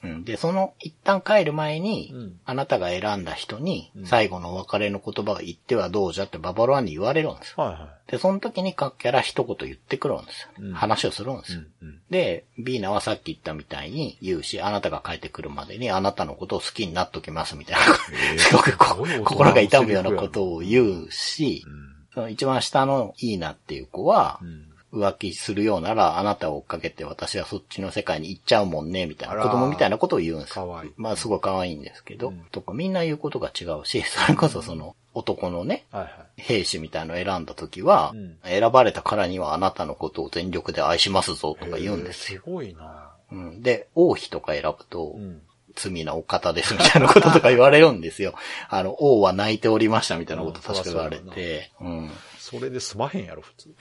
はい。うん、で、その一旦帰る前に、うんあなたが選んだ人に、最後のお別れの言葉が言ってはどうじゃってババロアンに言われるんですよ。はいはで、その時に各キャラ一言言ってくるんですよ。うん話をするんですい。よ。うん。うん。で、ビーナはさっき言ったみたいに言うし、あなたが帰ってくるまでにあなたのことを好きになっときますみたいな、すごくこすごい大人の心が痛むようなことを言うし、うん。その一番下のいいなっていう子はう、ん。浮気するようならあなたを追っかけて私はそっちの世界に行っちゃうもんね、みたいな子供みたいなことを言うんですよ。かわいいまあすごい可愛いんですけど、うんとかみんな言うことが違うし、それこそその男のね、はいはい。兵士みたいのを選んだ時は、うん選ばれたからにはあなたのことを全力で愛しますぞとか言うんですよ。すごいな。うん、で、王妃とか選ぶと、うん。罪なお方ですみたいなこととか言われるんですよ。あの、王は泣いておりましたみたいなこと確か言われて、うん。それで済まへんやろ、普通。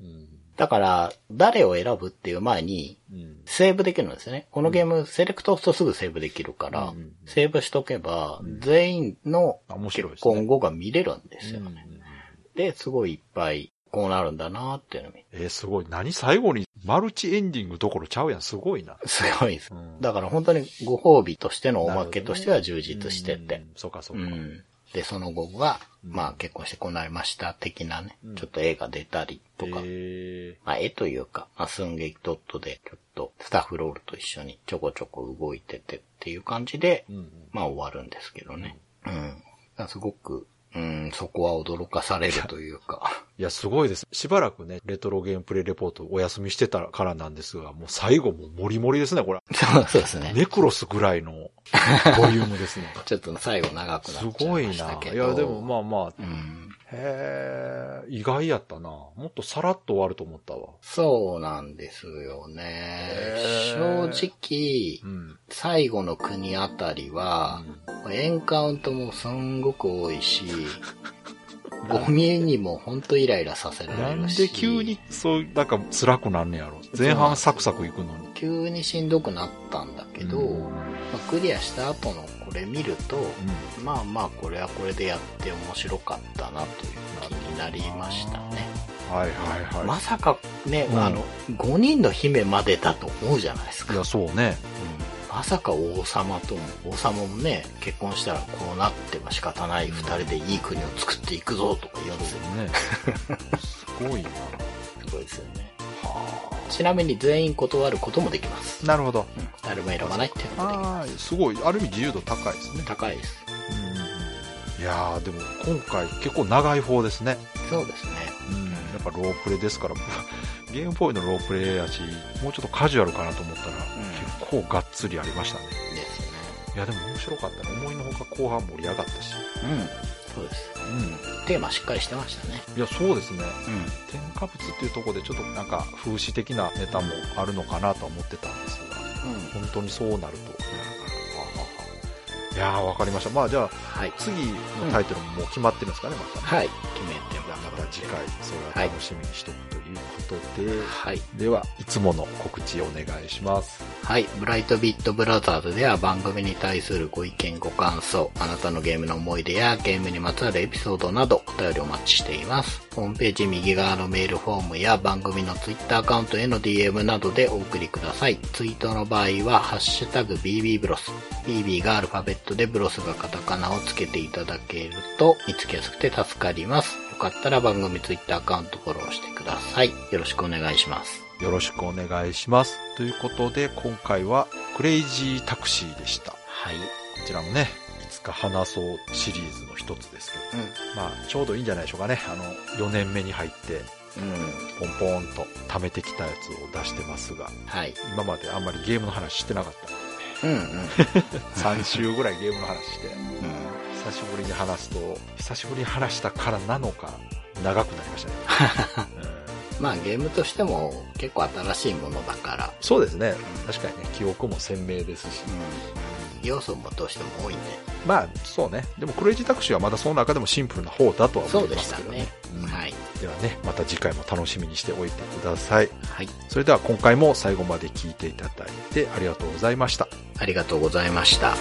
うん。だから、誰を選ぶっていう前に、うん。セーブできるんですよね。このゲーム、セレクト押すとすぐセーブできるから、セーブしとけば、全員のあ面白い結ですね婚後が見れるんですようんね。で、すごいいっぱい、こうなるんだなっていうのを見えーすごい。何最後にマルチエンディングどころちゃうやん。すごいな。すごいです。うんだから本当にご褒美としてのおまけとしては充実してて。うんそうかそうか。うん。で、その後は、うんまあ結婚してこうなりました的なね、うんちょっと絵が出たりとか、えまあ絵というか、まあ寸劇ドットでちょっとスタッフロールと一緒にちょこちょこ動いててっていう感じで、まあ終わるんですけどね。うん。すごく、うん、そこは驚かされるというか。いや、すごいです。しばらくね、レトロゲームプレイレポートお休みしてたからなんですが、もう最後もうモリモリですね、これ。そ うそうですね。ネクロスぐらいの ボリュームですね。ちょっと最後長くなすっちゃごいな。いましたけど。いや、でもまあまあ、うん。へえ、意外やったな。もっとさらっと終わると思ったわ。そうなんですよねへ。正ー直う、ん。最後の国あたりは、エンカウントもすんごく多いし、ゴミにもほんとイライラさせらなれるし。んで急に、そう、なんか辛くなんねやろ。前半サクサクいくのに。急にしんどくなったんだけど、うんまあ、クリアした後のこれ見ると、うんまあまあこれはこれでやって面白かったなという気になりましたね。はいはいはい。まさかね、うんあの、5人の姫までだと思うじゃないですか。いや、そうね。うんまさか王様とも、王様もね、結婚したらこうなっても仕方ない二人でいい国を作っていくぞとか言うんですよ。ね。すごいな。すごいですよね。はちなみに全員断ることもできます。あ。なるほど。うん。誰も選ばないっていうのもできまああ、すごい。ある意味自由度高いですねす。。高いです。いやー、でも今回結構長い方ですね。そうですね。うん。やっぱロープレですから、ゲームボーイのロープレやし、もうちょっとカジュアルかなと思ったら、結構がっつりありましたね。ですね。いや、でも面白かったね。思いのほか後半盛り上がったし。うん。そうです。うん。テーマしっかりしてましたね。いや、そうですね。うん。添加物っていうところでちょっとなんか風刺的なネタもあるのかなとは思ってたんですが、うん。本当にそうなると。いやー、わかりました。まあじゃあ、はい。次のタイトルももう決まってるんですかね、また。はい。決めてまた次回、それは楽しみにしとくということで、はい。では、いつもの告知お願いします。はい。ブライトビットブラザーズでは番組に対するご意見ご感想、あなたのゲームの思い出やゲームにまつわるエピソードなどお便りお待ちしています。ホームページ右側のメールフォームや番組のツイッターアカウントへの DM などでお送りください。ツイートの場合は、ハッシュタグ BB ブロス。BB がアルファベットでブロスがカタカナをつけていただけると見つけやすくて助かります。よかったら番組ツイッターアカウントフォローしてください。よろしくお願いします。よろしくお願いします。ということで、今回はクレイジータクシーでした。こはい。ちらもね、いつか話そうシリーズの一つですけど、まあ、ちょうどいいんじゃないでしょうかね。あの、4年目に入って、うん。うん。ポンポンと貯めてきたやつを出してますが、はい。今まであんまりゲームの話してなかった。うんうん。3週ぐらいゲームの話して、うん久しぶりに話すと、久しぶりに話したからなのか、長くなりましたね。うんまあゲームとしても結構新しいものだから、そうですね。確かにね、記憶も鮮明ですし。うん、要素もどうしても多いんで。まあ、そうね。でも、クレイジータクシーはまだその中でもシンプルな方だとは思いますけどね。ね。うんはい。ではね、また次回も楽しみにしておいてください。はい。それでは今回も最後まで聞いていただいてありがとうございました。ありがとうございました。